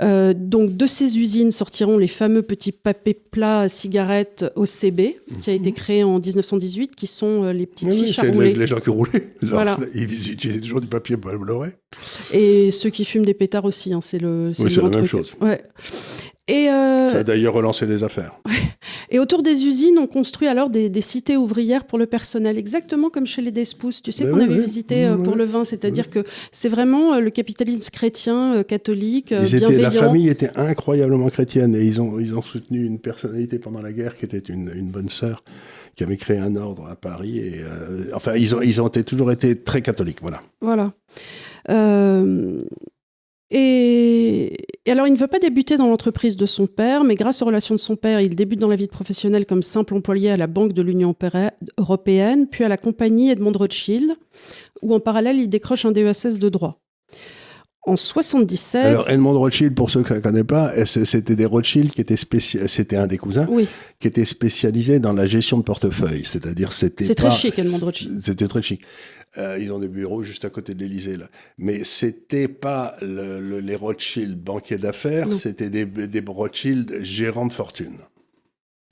Euh, donc de ces usines sortiront les fameux petits papiers plats à cigarettes OCB, qui a été mhm. créé en 1918, qui sont euh, les petites fiches à rouler. Les gens qui roulaient, voilà. ils utilisaient toujours du papier pour le Et ceux qui fument des pétards aussi, hein, c'est le. Oui, c'est la même chose. Ouais. Et euh... Ça a d'ailleurs relancé les affaires. Et autour des usines, on construit alors des, cités ouvrières pour le personnel, exactement comme chez les Despous. Tu sais ben qu'on avait visité euh, pour le vin, c'est-à-dire que c'est vraiment euh, le capitalisme chrétien, catholique, bienveillant. la famille était incroyablement chrétienne et ils ont, ils ont soutenu une personnalité pendant la guerre qui était une, bonne sœur qui avait créé un ordre à Paris. Et, enfin, ils ont, ils ont toujours été très catholiques, voilà. Voilà. Et, alors, il ne veut pas débuter dans l'entreprise de son père, mais grâce aux relations de son père, il débute dans la vie professionnelle comme simple employé à la Banque de l'Union européenne, puis à la compagnie Edmond Rothschild, où en parallèle, il décroche un DESS de droit. En 77. Alors Edmond Rothschild, pour ceux qui ne connaissent pas, c'était des Rothschild qui étaient c'était un des cousins, qui était spécialisé dans la gestion de portefeuille, c'est-à-dire c'était. C'est très chic Edmond Rothschild. C'était très chic. Euh, ils ont des bureaux juste à côté de l'Élysée là. Mais c'était pas le, les Rothschild banquiers d'affaires, c'était des, des Rothschild gérants de fortune.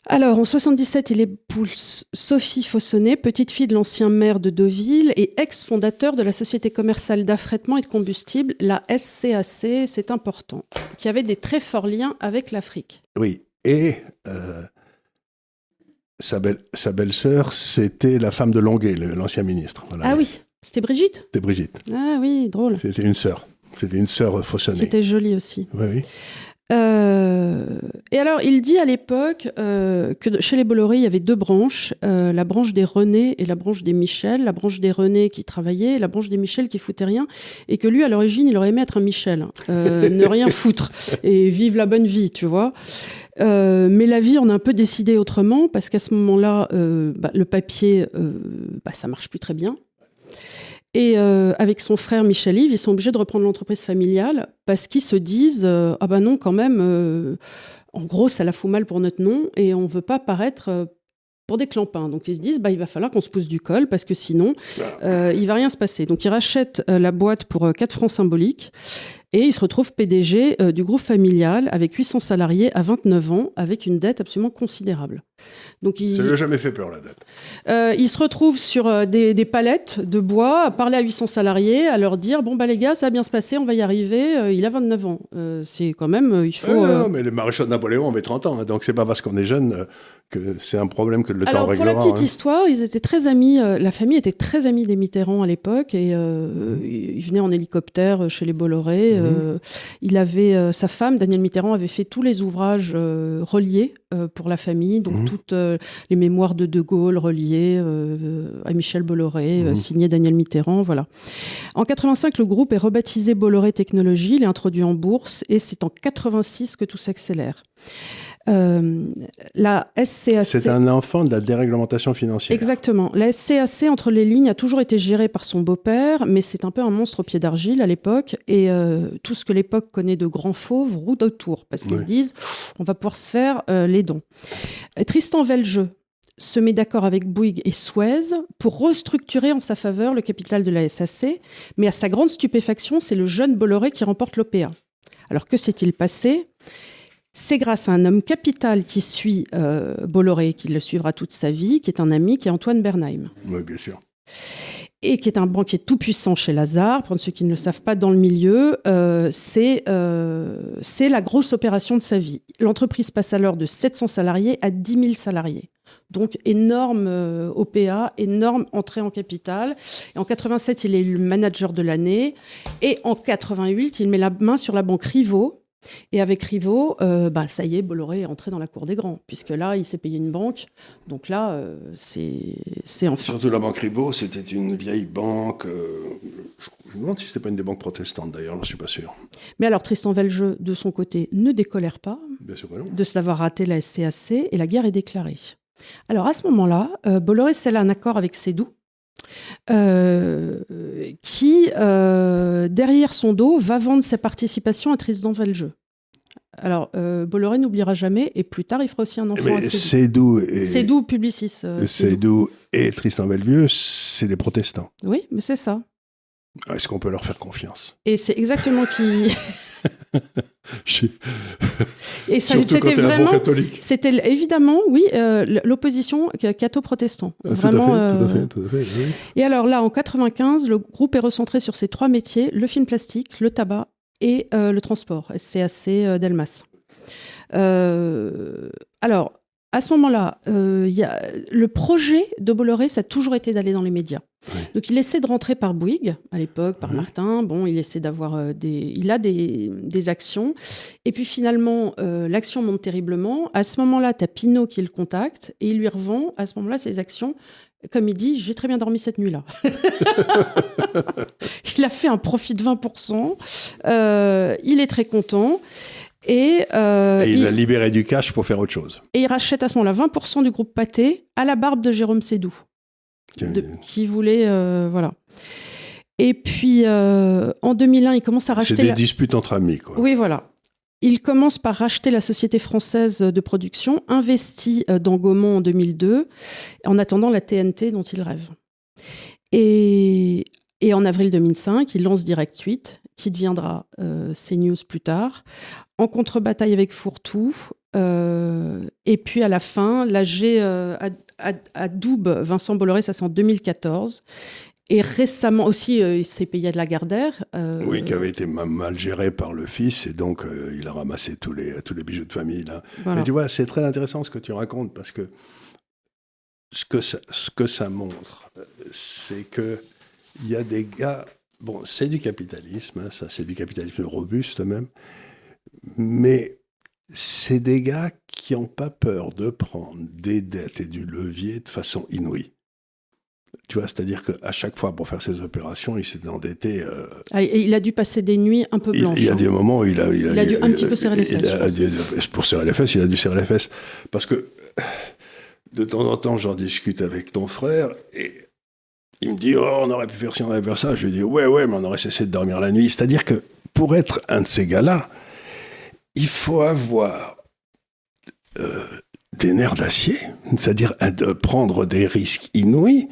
Alors, en 77, il épouse Sophie Fossonnet, petite fille de l'ancien maire de Deauville et ex-fondateur de la société commerciale d'affrètement et de combustible, la SCAC, c'est important, qui avait des très forts liens avec l'Afrique. Oui, et euh, sa, belle, sa belle-sœur, c'était la femme de Longuet, l'ancien ministre. Voilà. Ah oui, c'était Brigitte? C'était Brigitte. Ah oui, drôle. C'était une sœur. C'était une sœur Qui Fossonnée. était jolie aussi. Oui, oui. Euh, et alors, il dit à l'époque euh, que chez les Bolloré, il y avait deux branches, euh, la branche des René et la branche des Michel. La branche des René qui travaillait, et la branche des Michel qui foutait rien. Et que lui, à l'origine, il aurait aimé être un Michel, euh, ne rien foutre et vivre la bonne vie, tu vois. Euh, mais la vie, on a un peu décidé autrement parce qu'à ce moment-là, euh, bah, le papier, euh, bah, ça marche plus très bien. Et euh, avec son frère Michel-Yves, ils sont obligés de reprendre l'entreprise familiale parce qu'ils se disent euh, ah ben non quand même, euh, en gros ça la fout mal pour notre nom et on veut pas paraître pour des clampins. Donc ils se disent bah il va falloir qu'on se pousse du col parce que sinon il va rien se passer. Donc ils rachètent la boîte pour euh, 4 francs symboliques et ils se retrouvent PDG euh, du groupe familial avec 800 salariés à 29 ans avec une dette absolument considérable. Donc ils, Ça lui a jamais fait peur, la dette. euh, il se retrouve sur euh, des, des palettes de bois, à parler à 800 salariés, à leur dire bon bah les gars, ça va bien se passer, on va y arriver. Il a 29 ans. C'est quand même, il faut. Non, mais les maréchaux de Napoléon ont 30 ans. hein, donc c'est pas parce qu'on est jeune que c'est un problème que le Alors temps pour réglera. la petite hein. histoire, ils étaient très amis. la famille était très amie des Mitterrand à l'époque et euh, il venait en hélicoptère chez les Bolloré. Mhm. euh, il avait euh, sa femme, Danielle Mitterrand, avait fait tous les ouvrages euh, reliés pour la famille, donc Mhm. toutes les mémoires de De Gaulle reliées à Michel Bolloré, Mhm. signé Daniel Mitterrand, voilà. En 85, le groupe est rebaptisé Bolloré Technologies, il est introduit en bourse et c'est en 86 que tout s'accélère. Euh, la SCAC. C'est un enfant de la déréglementation financière. Exactement. La SCAC, entre les lignes, a toujours été gérée par son beau-père, mais c'est un peu un monstre au pied d'argile à l'époque. Et euh, tout ce que l'époque connaît de grands fauves roule autour, parce qu'ils se disent, on va pouvoir se faire euh, les dons. Tristan Velgeux se met d'accord avec Bouygues et Suez pour restructurer en sa faveur le capital de la SAC, mais à sa grande stupéfaction, c'est le jeune Bolloré qui remporte l'OPA. Alors que s'est-il passé? C'est grâce à un homme capital qui suit euh, Bolloré, qui le suivra toute sa vie, qui est un ami, qui est Antoine Bernheim, Oui, bien sûr. et qui est un banquier tout puissant chez Lazare. Pour ceux qui ne le savent pas dans le milieu, euh, c'est euh, c'est la grosse opération de sa vie. L'entreprise passe alors de 700 salariés à 10 000 salariés. Donc énorme OPA, énorme entrée en capital. Et en 87, il est élu manager de l'année. Et en 88, il met la main sur la banque Rivo. Et avec Rivo, euh, bah, ça y est, Bolloré est entré dans la cour des grands, puisque là, il s'est payé une banque. Donc là, euh, c'est c'est enfin. Surtout la banque Ribot, c'était une vieille banque. euh, je je me demande si c'était pas une des banques protestantes d'ailleurs, je suis pas sûr. Mais alors, Tristan Velgeux, de son côté, ne décolère pas Bien sûr non. de s'avoir raté la SCAC et la guerre est déclarée. Alors à ce moment-là, euh, Bolloré scelle un accord avec Sédou, euh, qui, euh, derrière son dos, va vendre ses participations à Tristan Velgeux. Alors, euh, Bolloré n'oubliera jamais, et plus tard, il fera aussi un enfant à et, Sédou Publicis. euh, Sédou. Sédou et Tristan Belvieux, c'est des protestants. Oui, mais c'est ça. Est-ce qu'on peut leur faire confiance? Et c'est exactement qui. Et ça, c'était vraiment. catholique. C'était évidemment, oui, euh, l'opposition catho-protestant. Ah, à Vraiment, fait, tout à euh, fait, tout à fait. oui. Et alors là, en 95, le groupe est recentré sur ces trois métiers le film plastique, le tabac et euh, le transport. SCAC euh, Delmas. Alors, à ce moment-là, euh, y a, le projet de Bolloré, ça a toujours été d'aller dans les médias. Oui. Donc, il essaie de rentrer par Bouygues, à l'époque, par Mhm. Martin. Bon, il essaie d'avoir euh, des. Il a des, des actions. Et puis finalement, euh, l'action monte terriblement. À ce moment-là, tu as Pinot qui le contacte et il lui revend, à ce moment-là, ses actions. Comme il dit, j'ai très bien dormi cette nuit-là. il a fait un profit de 20%. Euh, il est très content. Et, euh, Et il il- a libéré du cash pour faire autre chose. et il rachète à ce moment-là 20% du groupe Pâté à la barbe de Jérôme Sédou, de- qui voulait. euh, voilà. Et puis, euh, en 2001, il commence à C'est racheter. des la- disputes entre amis, quoi. Oui, voilà. Il commence par racheter la société française de production, investit euh, dans Gaumont en 2002, en attendant la TNT dont il rêve. Et, et en avril 2005, il lance Direct 8, qui deviendra euh, CNews plus tard, en contre-bataille avec Fourtou. et puis à la fin, l'AG à, à, Doubs, Vincent Bolloré, ça c'est en 2014. Et récemment aussi, il s'est payé de la Gardère. Oui, qui avait été mal géré par le fils, et donc il a ramassé tous les, tous les bijoux de famille. Là. Mais tu vois, c'est très intéressant ce que tu racontes, parce que ce que ça, ce que ça montre, c'est que il y a des gars. Bon, c'est du capitalisme, hein, ça, c'est du capitalisme robuste même, mais c'est des gars qui n'ont pas peur de prendre des dettes et du levier de façon inouïe. Tu vois, c'est-à-dire qu'à chaque fois, pour faire ses opérations, il s'est endetté. Euh, ah, il a dû passer des nuits un peu blanches. Il, y a hein. des moments où il a. Il a, dû un petit peu serrer les fesses. pour serrer les fesses, il a dû serrer les fesses. Parce que de temps en temps, j'en discute avec ton frère et il me dit Oh, on aurait pu faire ci, on aurait pu faire ça. Je lui dis Ouais, ouais, mais on aurait cessé de dormir la nuit. C'est-à-dire que pour être un de ces gars-là, il faut avoir euh, des nerfs d'acier, c'est-à-dire de prendre des risques inouïs.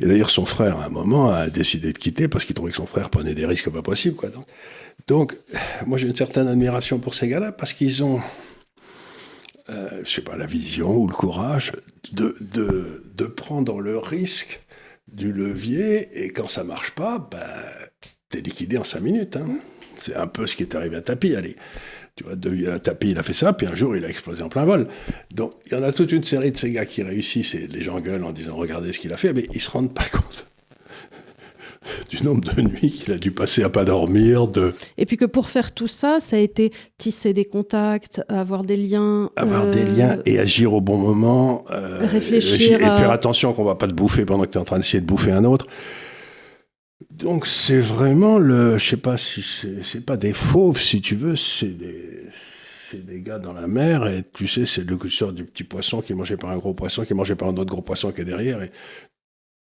Et d'ailleurs, son frère, à un moment, a décidé de quitter parce qu'il trouvait que son frère prenait des risques pas possibles. Quoi. Donc, donc moi, j'ai une certaine admiration pour ces gars-là parce qu'ils ont euh, je sais pas, la vision ou le courage de, de, de, prendre le risque du levier et quand ça marche pas, ben, t'es liquidé en cinq minutes. Hein. C'est un peu ce qui est arrivé à Tapi. Allez, tu vois, de, Tapi, il a fait ça, puis un jour, il a explosé en plein vol. Donc, il y en a toute une série de ces gars qui réussissent et les gens gueulent en disant regardez ce qu'il a fait, mais ils se rendent pas compte du nombre de nuits qu'il a dû passer à pas dormir. De... Et puis que pour faire tout ça, ça a été tisser des contacts, avoir des liens. Avoir des euh, liens et agir au bon moment. Euh, réfléchir. Et faire attention qu'on va pas te bouffer pendant que tu es en train d'essayer de bouffer un autre. Donc c'est vraiment le, je sais pas si c'est pas des fauves si tu veux, c'est des, c'est des gars dans la mer et tu sais c'est le sort du petit poisson qui est mangé par un gros poisson qui est mangé par un autre gros poisson qui est derrière et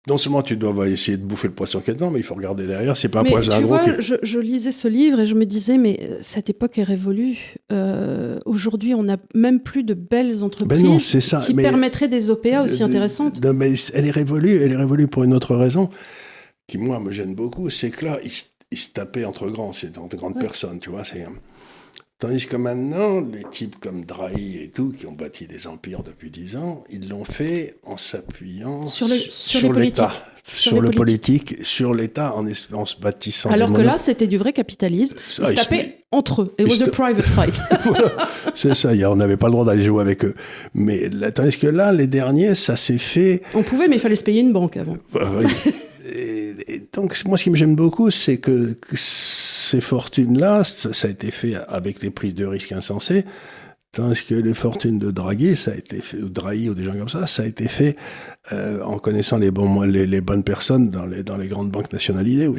non seulement tu dois essayer de bouffer le poisson qui est dedans, mais il faut regarder derrière, c'est pas un poisson tu vois, je, je, lisais ce livre et je me disais, mais euh, cette époque est révolue. Euh, Aujourd'hui, on n'a même plus de belles entreprises ben ça. qui permettraient des OPA aussi intéressantes. mais elle est révolue, elle est révolue pour une autre raison qui, moi, me gêne beaucoup, c'est que là, ils, se tapaient entre grands, c'est entre grandes personnes, tu vois, c'est... Tandis que maintenant, les types comme Drahi et tout, qui ont bâti des empires depuis dix ans, ils l'ont fait en s'appuyant sur, l'État. Sur, le politique, sur l'État, en, en, se bâtissant. Alors que là, c'était du vrai capitalisme. Ils se tapaient entre eux. It was a private fight. C'est ça, on n'avait pas le droit d'aller jouer avec eux. Mais tandis que là, les derniers, ça s'est fait. On pouvait, mais il fallait se payer une banque avant. Bah et, donc, moi, ce qui me gêne beaucoup, c'est que ces fortunes-là, ça, a été fait avec des prises de risques insensées, tandis que les fortunes de Draghi, ça a été fait, ou Draghi ou des gens comme ça, ça a été fait euh, en connaissant les, bons, les, bonnes personnes dans les, dans les grandes banques nationalisées.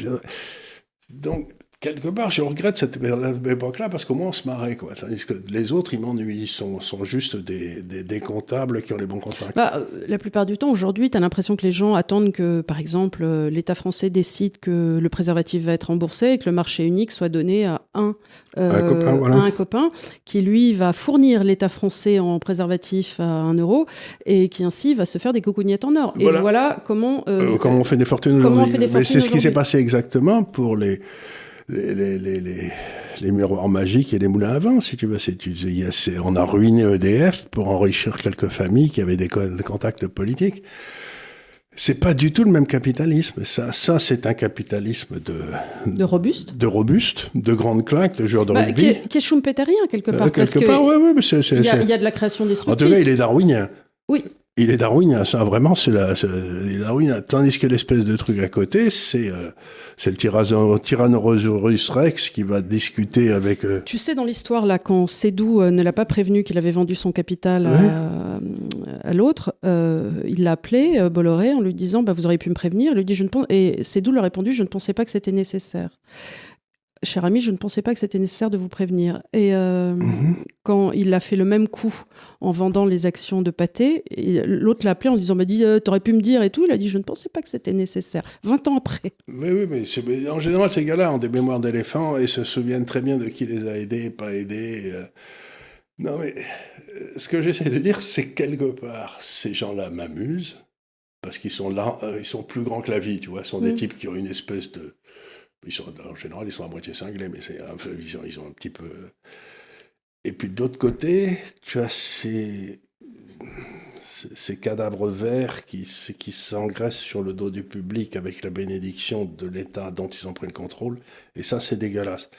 Donc, quelque part, je regrette cette époque-là parce qu'au moins on se marrait. Quoi. Tandis que les autres, ils m'ennuient. Ils sont, sont juste des, des, comptables qui ont les bons contacts. Bah, euh, la plupart du temps, aujourd'hui, tu as l'impression que les gens attendent que, par exemple, euh, l'État français décide que le préservatif va être remboursé et que le marché unique soit donné à un, euh, un, copain, à un copain qui, lui, va fournir l'État français en préservatif à un euro et qui, ainsi, va se faire des coucougnettes en or. Et voilà, comment, comment on fait des fortunes aujourd'hui. Mais c'est ce qui s'est passé exactement pour les les, les, les, les, miroirs magiques et les moulins à vent, si tu veux. C'est, tu, on a ruiné EDF pour enrichir quelques familles qui avaient des, contacts politiques. C'est pas du tout le même capitalisme. Ça, ça c'est un capitalisme de de robuste, de robuste, de grandes claques, de joueurs de bah, rugby. Qui est, qui est Schumpeterien quelque part. Euh, quelque part, oui, oui, mais c'est. Il y, a, il y a de la création des structures. En tout cas, il est darwinien. Oui. Il est darwinien, ça vraiment, c'est la, darwinien. Tandis que l'espèce de truc à côté, c'est euh, c'est le Tyrannosaurus Rex qui va discuter avec. Euh, tu sais, dans l'histoire, là, quand Sédou euh, ne l'a pas prévenu qu'il avait vendu son capital à, l'autre, il l'a appelé, Bolloré, en lui disant bah, Vous auriez pu me prévenir. Il lui dit je ne pense... Et Sédou lui a répondu Je ne pensais pas que c'était nécessaire cher ami, je ne pensais pas que c'était nécessaire de vous prévenir. Et euh, mhm. quand il a fait le même coup en vendant les actions de Pâté, l'autre l'a appelé en disant, m'a dit, euh, t'aurais pu me dire et tout. Il a dit, je ne pensais pas que c'était nécessaire. 20 ans après. Mais oui, mais, en général, ces gars-là ont des mémoires d'éléphants et se souviennent très bien de qui les a aidés, pas aidés. Euh. Non, mais ce que j'essaie de dire, c'est quelque part, ces gens-là m'amusent parce qu'ils sont là, ils sont plus grands que la vie, tu vois. Ce sont des mm. types qui ont une espèce de ils sont, en général, ils sont à moitié cinglés, mais c'est ils, ont, un petit peu. Et puis de l'autre côté, tu as ces, ces cadavres verts qui, qui s'engraissent sur le dos du public avec la bénédiction de l'État dont ils ont pris le contrôle. Et ça, c'est dégueulasse.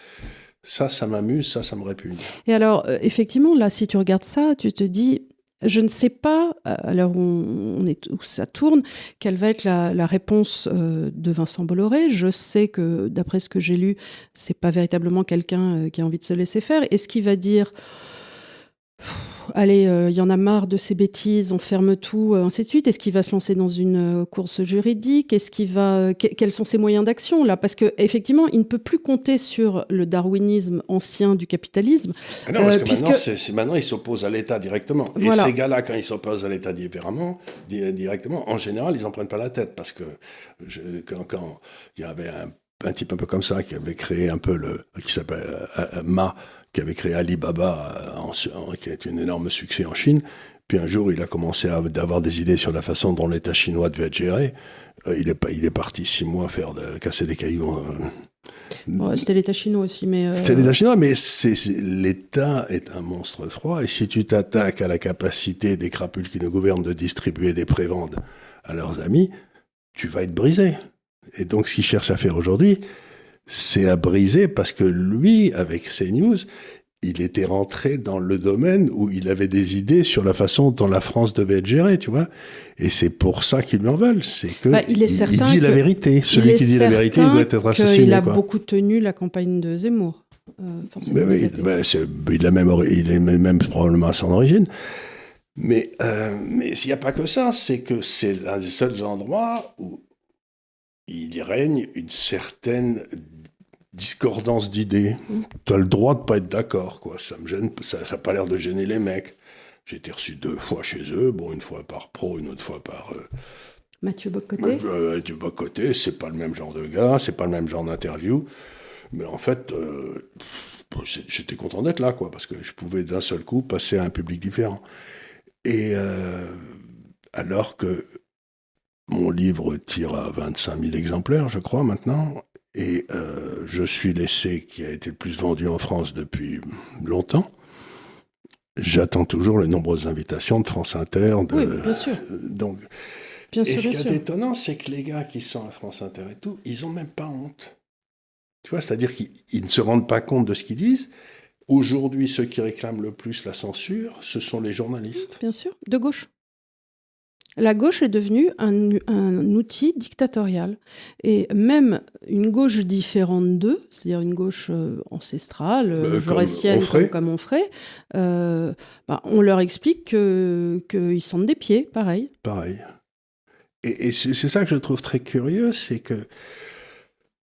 Ça, ça m'amuse, ça, ça me répugne. Et alors, euh, effectivement, là, si tu regardes ça, tu te dis, je ne sais pas, euh, à l'heure où, on est, où ça tourne, quelle va être la, réponse euh, de Vincent Bolloré. Je sais que, d'après ce que j'ai lu, c'est pas véritablement quelqu'un qui a envie de se laisser faire. Est-ce qu'il va dire allez, il euh, y en a marre de ces bêtises, on ferme tout, euh, ainsi de suite. Est-ce qu'il va se lancer dans une euh, course juridique? Est-ce qu'il va Quels sont ses moyens d'action là? Parce que effectivement, il ne peut plus compter sur le darwinisme ancien du capitalisme. Ah non, parce que maintenant, maintenant, il s'oppose à l'État directement. Et ces gars-là, quand ils s'opposent à l'État directement, directement, en général, ils n'en prennent pas la tête parce que quand, il y avait un, type un peu comme ça qui avait créé un peu le qui s'appelle Ma qui avait créé Alibaba, euh, qui a été un énorme succès en Chine. Puis un jour, il a commencé à avoir des idées sur la façon dont l'État chinois devait être géré. Euh, il, est, il est parti six mois faire de, casser des cailloux. Euh. c'était l'État chinois aussi, mais. C'était l'État chinois, mais l'État est un monstre froid. Et si tu t'attaques à la capacité des crapules qui nous gouvernent de distribuer des prébendes à leurs amis, tu vas être brisé. Et donc, ce qu'il cherche à faire aujourd'hui, c'est à briser parce que lui, avec CNews, il était rentré dans le domaine où il avait des idées sur la façon dont la France devait être gérée, tu vois. Et c'est pour ça qu'ils lui en veulent. C'est que bah, il, dit la vérité. Celui qui dit la vérité, il doit être assassiné. Il a beaucoup tenu la campagne de Zemmour. Euh, oui, bah, il a même, il est même probablement à son origine. Mais euh, mais s'il n'y a pas que ça, c'est que c'est l'un des seuls endroits où il règne une certaine discordance d'idées. Tu as le droit de pas être d'accord, quoi. Ça me gêne, ça n'a pas l'air de gêner les mecs. J'ai été reçu deux fois chez eux, bon, une fois par pro, une autre fois par. Euh, Mathieu Bocoté euh, Mathieu Bocoté, c'est pas le même genre de gars, c'est pas le même genre d'interview. Mais en fait, euh, j'étais content d'être là, quoi, parce que je pouvais d'un seul coup passer à un public différent. Et alors que mon livre tire à 25 000 exemplaires, je crois, maintenant, et euh, je suis l'essai qui a été le plus vendu en France depuis longtemps. J'attends toujours les nombreuses invitations de France Inter. De, oui, bien sûr. Donc, bien et ce qui est étonnant, c'est que les gars qui sont à France Inter et tout, ils n'ont même pas honte. Tu vois, c'est-à-dire qu'ils ne se rendent pas compte de ce qu'ils disent. Aujourd'hui, ceux qui réclament le plus la censure, ce sont les journalistes. Bien sûr, de gauche. La gauche est devenue un, outil dictatorial. Et même une gauche différente d'eux, c'est-à-dire une gauche euh, ancestrale, euh, bah, comme, on ferait, euh, bah, on leur explique qu'ils sentent des pieds, pareil. Pareil. Et, c'est ça que je trouve très curieux, c'est que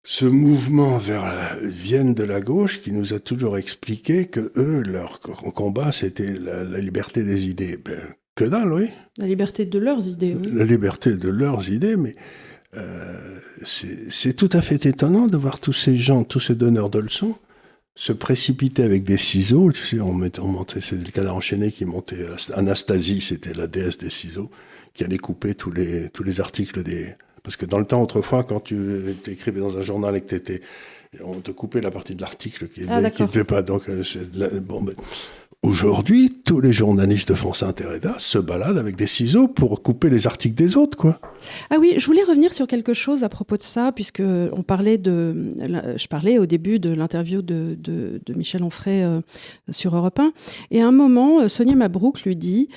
ce mouvement vers la, vienne de la gauche qui nous a toujours expliqué que eux, leur combat, c'était la, liberté des idées. Ben, que dalle, oui. La liberté de leurs idées, oui. La liberté de leurs idées, mais euh, c'est tout à fait étonnant de voir tous ces gens, tous ces donneurs de leçons, se précipiter avec des ciseaux. Tu sais, on, on montait, c'est le canard enchaîné qui montait. Anastasie, c'était la déesse des ciseaux, qui allait couper tous les, tous les articles des. Parce que dans le temps, autrefois, quand tu écrivais dans un journal et que tu étais. On te coupait la partie de l'article qui ne ah, devait pas. Donc, euh, bon, ben, Aujourd'hui, tous les journalistes de France Inter se baladent avec des ciseaux pour couper les articles des autres, quoi. Ah oui, je voulais revenir sur quelque chose à propos de ça, puisque on parlait de, je parlais au début de l'interview de, Michel Onfray euh, sur Europe 1, et à un moment, Sonia Mabrouk lui dit.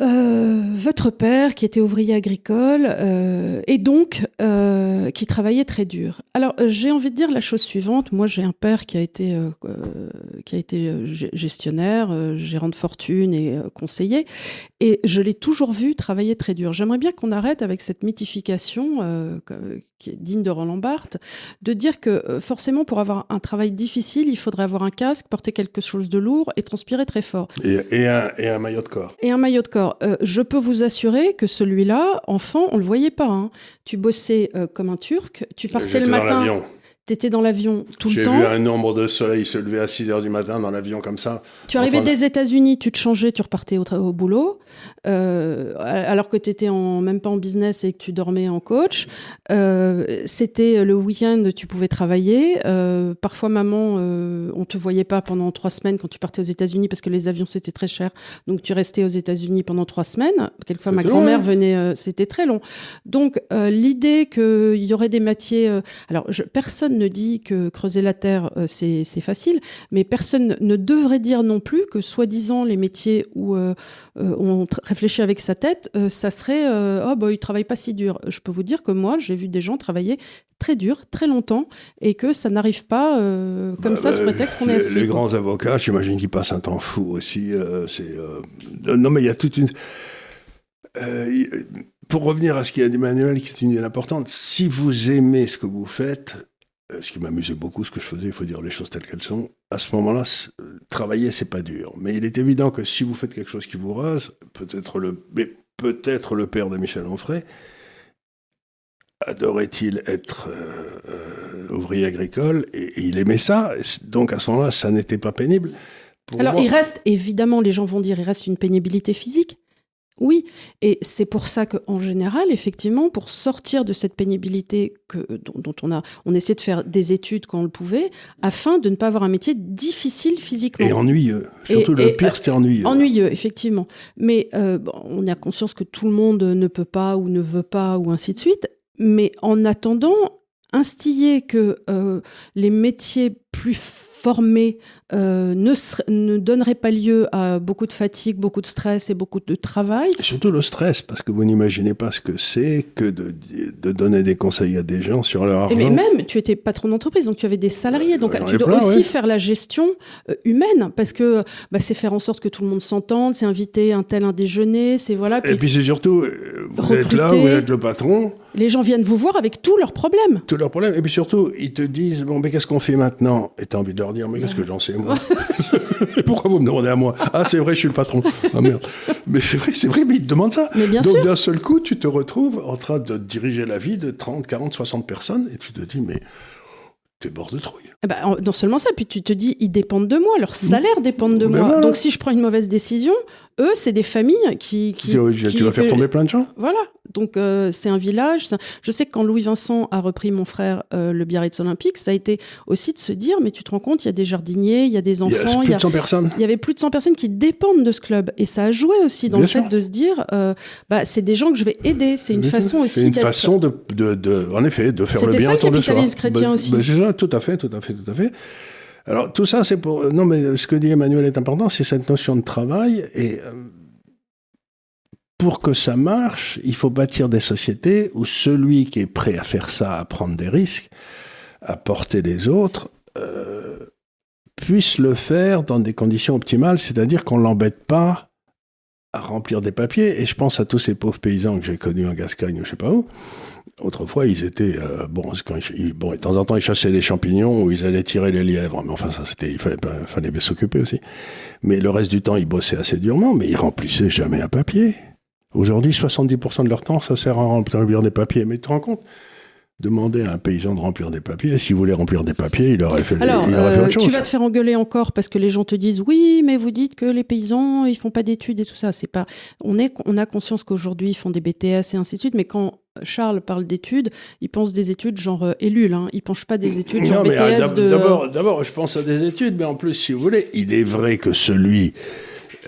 Euh, votre père, qui était ouvrier agricole, euh, et donc euh, qui travaillait très dur. Alors, j'ai envie de dire la chose suivante. Moi, j'ai un père qui a été, qui a été gestionnaire, gérant de fortune et conseiller, et je l'ai toujours vu travailler très dur. J'aimerais bien qu'on arrête avec cette mythification qui est digne de Roland Barthes, de dire que forcément, pour avoir un travail difficile, il faudrait avoir un casque, porter quelque chose de lourd et transpirer très fort. Et, et, un, et un maillot de corps. Et un maillot de corps. Euh, je peux vous assurer que celui-là, enfant, on le voyait pas. Hein. Tu bossais euh, comme un Turc, tu partais le matin. Tu étais dans l'avion tout le temps. J'ai vu un nombre de soleil se lever à 6 heures du matin dans l'avion comme ça. Tu arrivais des États-Unis, tu te changeais, tu repartais au, au boulot. Euh, alors que tu étais en, même pas en business et que tu dormais en coach. Euh, c'était le week-end, tu pouvais travailler. Euh, parfois, maman, on te voyait pas pendant trois semaines quand tu partais aux États-Unis parce que les avions c'était très cher. Donc tu restais aux États-Unis pendant trois semaines. Quelquefois, ma grand-mère venait, c'était très long. Donc l'idée qu'il y aurait des métiers, alors je- personne ne dit que creuser la terre c'est facile, mais personne ne devrait dire non plus que soi-disant les métiers où on réfléchit avec sa tête, euh, ça serait euh, oh bah ils travaillent pas si dur. Je peux vous dire que moi j'ai vu des gens travailler très dur, très longtemps, et que ça n'arrive pas euh, comme Bah, ça sous bah, prétexte qu'on est les, assis. les grands avocats, j'imagine qu'ils passent un temps fou aussi. c'est, non, mais il y a toute une. Y- pour revenir à ce qu'a dit Manuel, qui est une idée importante, si vous aimez ce que vous faites, ce qui m'amusait beaucoup, ce que je faisais, il faut dire les choses telles qu'elles sont, à ce moment-là, euh, travailler, c'est pas dur. Mais il est évident que si vous faites quelque chose qui vous rase, peut-être le, mais peut-être le père de Michel Onfray, adorait-il être euh, euh, ouvrier agricole et, et il aimait ça. Donc à ce moment-là, ça n'était pas pénible. Pour Alors, moi. il reste, évidemment, les gens vont dire, il reste une pénibilité physique. Oui, et c'est pour ça qu'en général, effectivement, pour sortir de cette pénibilité que, dont, dont on a, on essaie de faire des études quand on le pouvait, afin de ne pas avoir un métier difficile physiquement. Et ennuyeux. Surtout et, le pire, c'était ennuyeux. Ennuyeux, effectivement. Mais euh, bon, on a conscience que tout le monde ne peut pas ou ne veut pas ou ainsi de suite. Mais en attendant, instiller que euh, les métiers plus formés euh, ne, donneraient pas lieu à beaucoup de fatigue, beaucoup de stress et beaucoup de travail. Et Surtout le stress, parce que vous n'imaginez pas ce que c'est que de, de donner des conseils à des gens sur leur argent. mais même, tu étais patron d'entreprise, donc tu avais des salariés, donc j'en tu dois plein, aussi ouais. faire la gestion euh, humaine, parce que bah, c'est faire en sorte que tout le monde s'entende, c'est inviter un tel un déjeuner, c'est voilà. Et puis c'est surtout, euh, vous êtes là, vous êtes le patron, Les gens viennent vous voir avec tous leurs problèmes. tous leurs problèmes. Et puis surtout, ils te disent, bon, mais qu'est-ce qu'on fait maintenant? Et t'as envie de leur dire, mais qu'est-ce que j'en sais, moi Pourquoi vous me demandez à moi Ah, c'est vrai, je suis le patron. Ah merde. Mais c'est vrai, c'est vrai, mais ils te demandent ça. Mais bien Donc d'un seul coup, tu te retrouves en train de diriger la vie de 30, 40, 60 personnes, et tu te dis, mais t'es bord de trouille. Eh ben, en- non seulement ça, puis tu te dis, ils dépendent de moi, leur salaire dépend de Ben moi. voilà. Donc si je prends une mauvaise décision, eux, c'est des familles qui... qui, tu, qui- tu vas faire que- tomber plein de gens Voilà, donc euh, c'est un village. un- Je sais que quand Louis Vincent a repris mon frère euh, le Biarritz Olympique, ça a été aussi de se dire, mais tu te rends compte, il y a des jardiniers, il y a des Il y a enfants, il plus y a, de 100 personnes. il y avait plus de 100 personnes qui dépendent de ce club. Et ça a joué aussi dans Bien le sûr. fait de se dire, euh, bah, c'est des gens que je vais aider. C'est une Bien sûr. façon aussi C'est une façon de, de, de- en effet, de faire le C'était bien ça le autour de soi. capitalisme chrétien Bah, aussi. bah, ça, tout à fait, tout à fait, tout à fait. Alors tout ça, c'est pour. Non, mais ce que dit Emmanuel est important, c'est cette notion de travail et. euh, Pour que ça marche, il faut bâtir des sociétés où celui qui est prêt à faire ça, à prendre des risques, à porter les autres, euh, puisse le faire dans des conditions optimales, c'est-à-dire qu'on l'embête pas à remplir des papiers. Et je pense à tous ces pauvres paysans que j'ai connus en Gascogne ou je sais pas où. Autrefois, ils étaient euh, bon, bon, de temps en temps, ils chassaient les champignons ou ils allaient tirer les lièvres. Mais enfin, ça, c'était, il fallait, fallait s'occuper aussi. Mais le reste du temps, ils bossaient assez durement, mais ils remplissaient jamais un papier. Aujourd'hui, 70% de leur temps, ça sert à remplir des papiers. Mais tu te rends compte Demander à un paysan de remplir des papiers, s'il voulait remplir des papiers, il aurait fait, Alors, il aurait fait euh, autre chose. tu vas te faire engueuler encore parce que les gens te disent oui, mais vous dites que les paysans ils font pas d'études et tout ça. C'est pas. On est, on a conscience qu'aujourd'hui ils font des BTS et ainsi de suite, mais quand Charles parle d'études, il pense des études genre euh, Ellul. Hein. Il pense pas des études genre Non, mais, BTS ah, de. d'abord, je pense à des études, mais en plus, si vous voulez, il est vrai que celui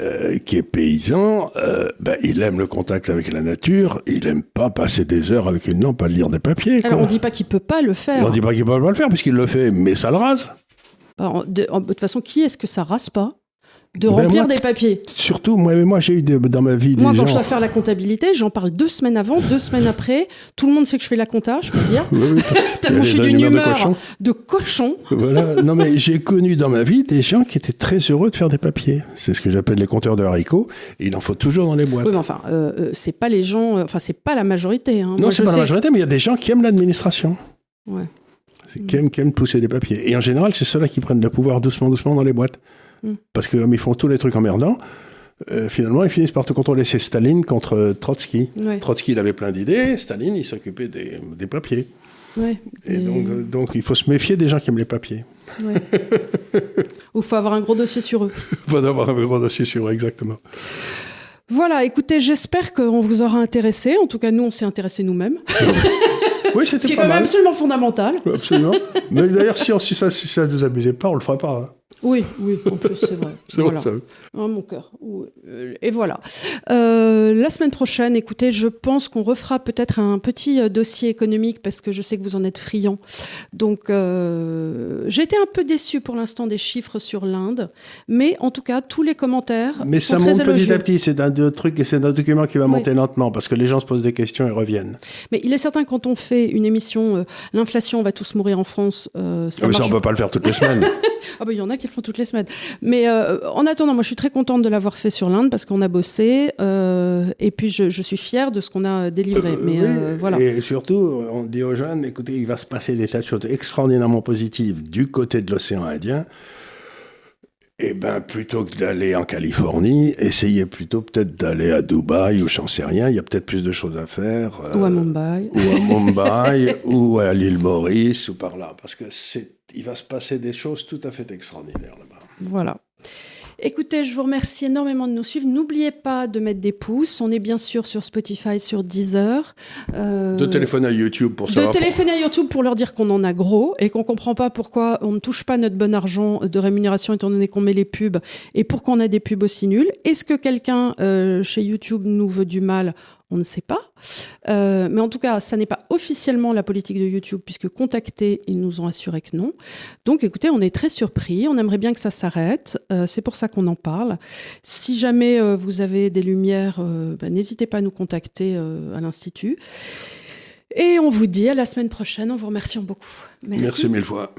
euh, qui est paysan, euh, ben, il aime le contact avec la nature, il aime pas passer des heures avec une lampe à lire des papiers. Alors quoi. on dit pas qu'il peut pas le faire. on dit pas qu'il peut pas le faire, puisqu'il le fait, mais ça le rase. Bah, en- de, en- de toute façon, qui est-ce que ça rase pas? De Ben, remplir moi, des papiers Surtout, moi, moi j'ai eu dans ma vie Moi, des quand gens... je dois faire la comptabilité, j'en parle deux semaines avant, deux semaines après. Tout le monde sait que je fais la compta, je peux dire. Oui, Tellement je suis d'une de humeur cochon. de cochon. Voilà. Non, mais j'ai connu dans ma vie des gens qui étaient très heureux de faire des papiers. C'est ce que j'appelle les compteurs de haricots. Et il en faut toujours dans les boîtes. Oui, mais enfin, euh, euh, c'est pas les gens, euh, enfin, c'est pas la majorité. hein. Non, Moi, c'est pas sais- la majorité, mais il y a des gens qui aiment l'administration. Ouais. C'est qui aiment, qui aiment pousser des papiers. Et en général, c'est ceux-là qui prennent le pouvoir doucement, doucement dans les boîtes. Mm. Parce que comme ils font tous les trucs emmerdants, euh, finalement, ils finissent par te contrôler. C'est Staline contre euh, Trotsky. Ouais, Trotsky, il avait plein d'idées. Staline, il s'occupait des, des papiers. ouais. Et Et- donc, euh, donc, il faut se méfier des gens qui aiment les papiers. ouais. Ou faut avoir un gros dossier sur eux. Il faut avoir un gros dossier sur eux, exactement. Voilà, écoutez, j'espère qu'on vous aura intéressé. En tout cas, nous, on s'est intéressés nous-mêmes. Oui, c'était Ce qui est quand même absolument fondamental. Absolument. Mais d'ailleurs, si, on- si ça si ça nous amusait pas, on le ferait pas. hein. Oui, oui, en plus, c'est vrai. C'est Voilà. vrai, ça. Ah, mon cœur. Euh, Et voilà. Euh, la semaine prochaine, écoutez, je pense qu'on refera peut-être un petit euh, dossier économique parce que je sais que vous en êtes friands. Donc, euh, été un peu déçue pour l'instant des chiffres sur l'Inde, mais en tout cas, tous les commentaires Mais sont ça très monte petit à petit. C'est un truc c'est un document qui va Oui. monter lentement parce que les gens se posent des questions et reviennent. Mais il est certain que quand on fait une émission, euh, l'inflation, on va tous mourir en France. ça Ah, mais ça, on peut pas le faire toutes les semaines. Ah bah il y en a qui le font toutes les semaines. Mais euh, en attendant, moi je suis très contente de l'avoir fait sur l'Inde parce qu'on a bossé euh, et puis je, je suis fière de ce qu'on a délivré. Euh, Mais oui, voilà. Et surtout, on dit aux jeunes, écoutez, il va se passer des tas de choses extraordinairement positives du côté de l'océan Indien. Eh ben, plutôt que d'aller en Californie, essayez plutôt peut-être d'aller à Dubaï ou j'en sais rien. Il y a peut-être plus de choses à faire. euh, Ou à Mumbai. ou à Mumbai, ou à l'île Maurice, ou par là. Parce que c'est, il va se passer des choses tout à fait extraordinaires là-bas. Voilà. Écoutez, je vous remercie énormément de nous suivre. N'oubliez pas de mettre des pouces. On est bien sûr sur Spotify, sur Deezer. Euh, De téléphoner à YouTube pour de savoir. téléphoner à YouTube pour leur dire qu'on en a gros et qu'on comprend pas pourquoi on ne touche pas notre bon argent de rémunération étant donné qu'on met les pubs et pourquoi on a des pubs aussi nulles. Est-ce que quelqu'un euh, chez YouTube nous veut du mal On ne sait pas. Euh, mais en tout cas, ça n'est pas officiellement la politique de YouTube puisque contactés, ils nous ont assuré que non. Donc écoutez, on est très surpris. On aimerait bien que ça s'arrête. Euh, C'est pour ça qu'on en parle. Si jamais euh, vous avez des lumières, bah, n'hésitez pas à nous contacter à l'Institut. Et on vous dit à la semaine prochaine en vous remerciant beaucoup. Merci mille fois.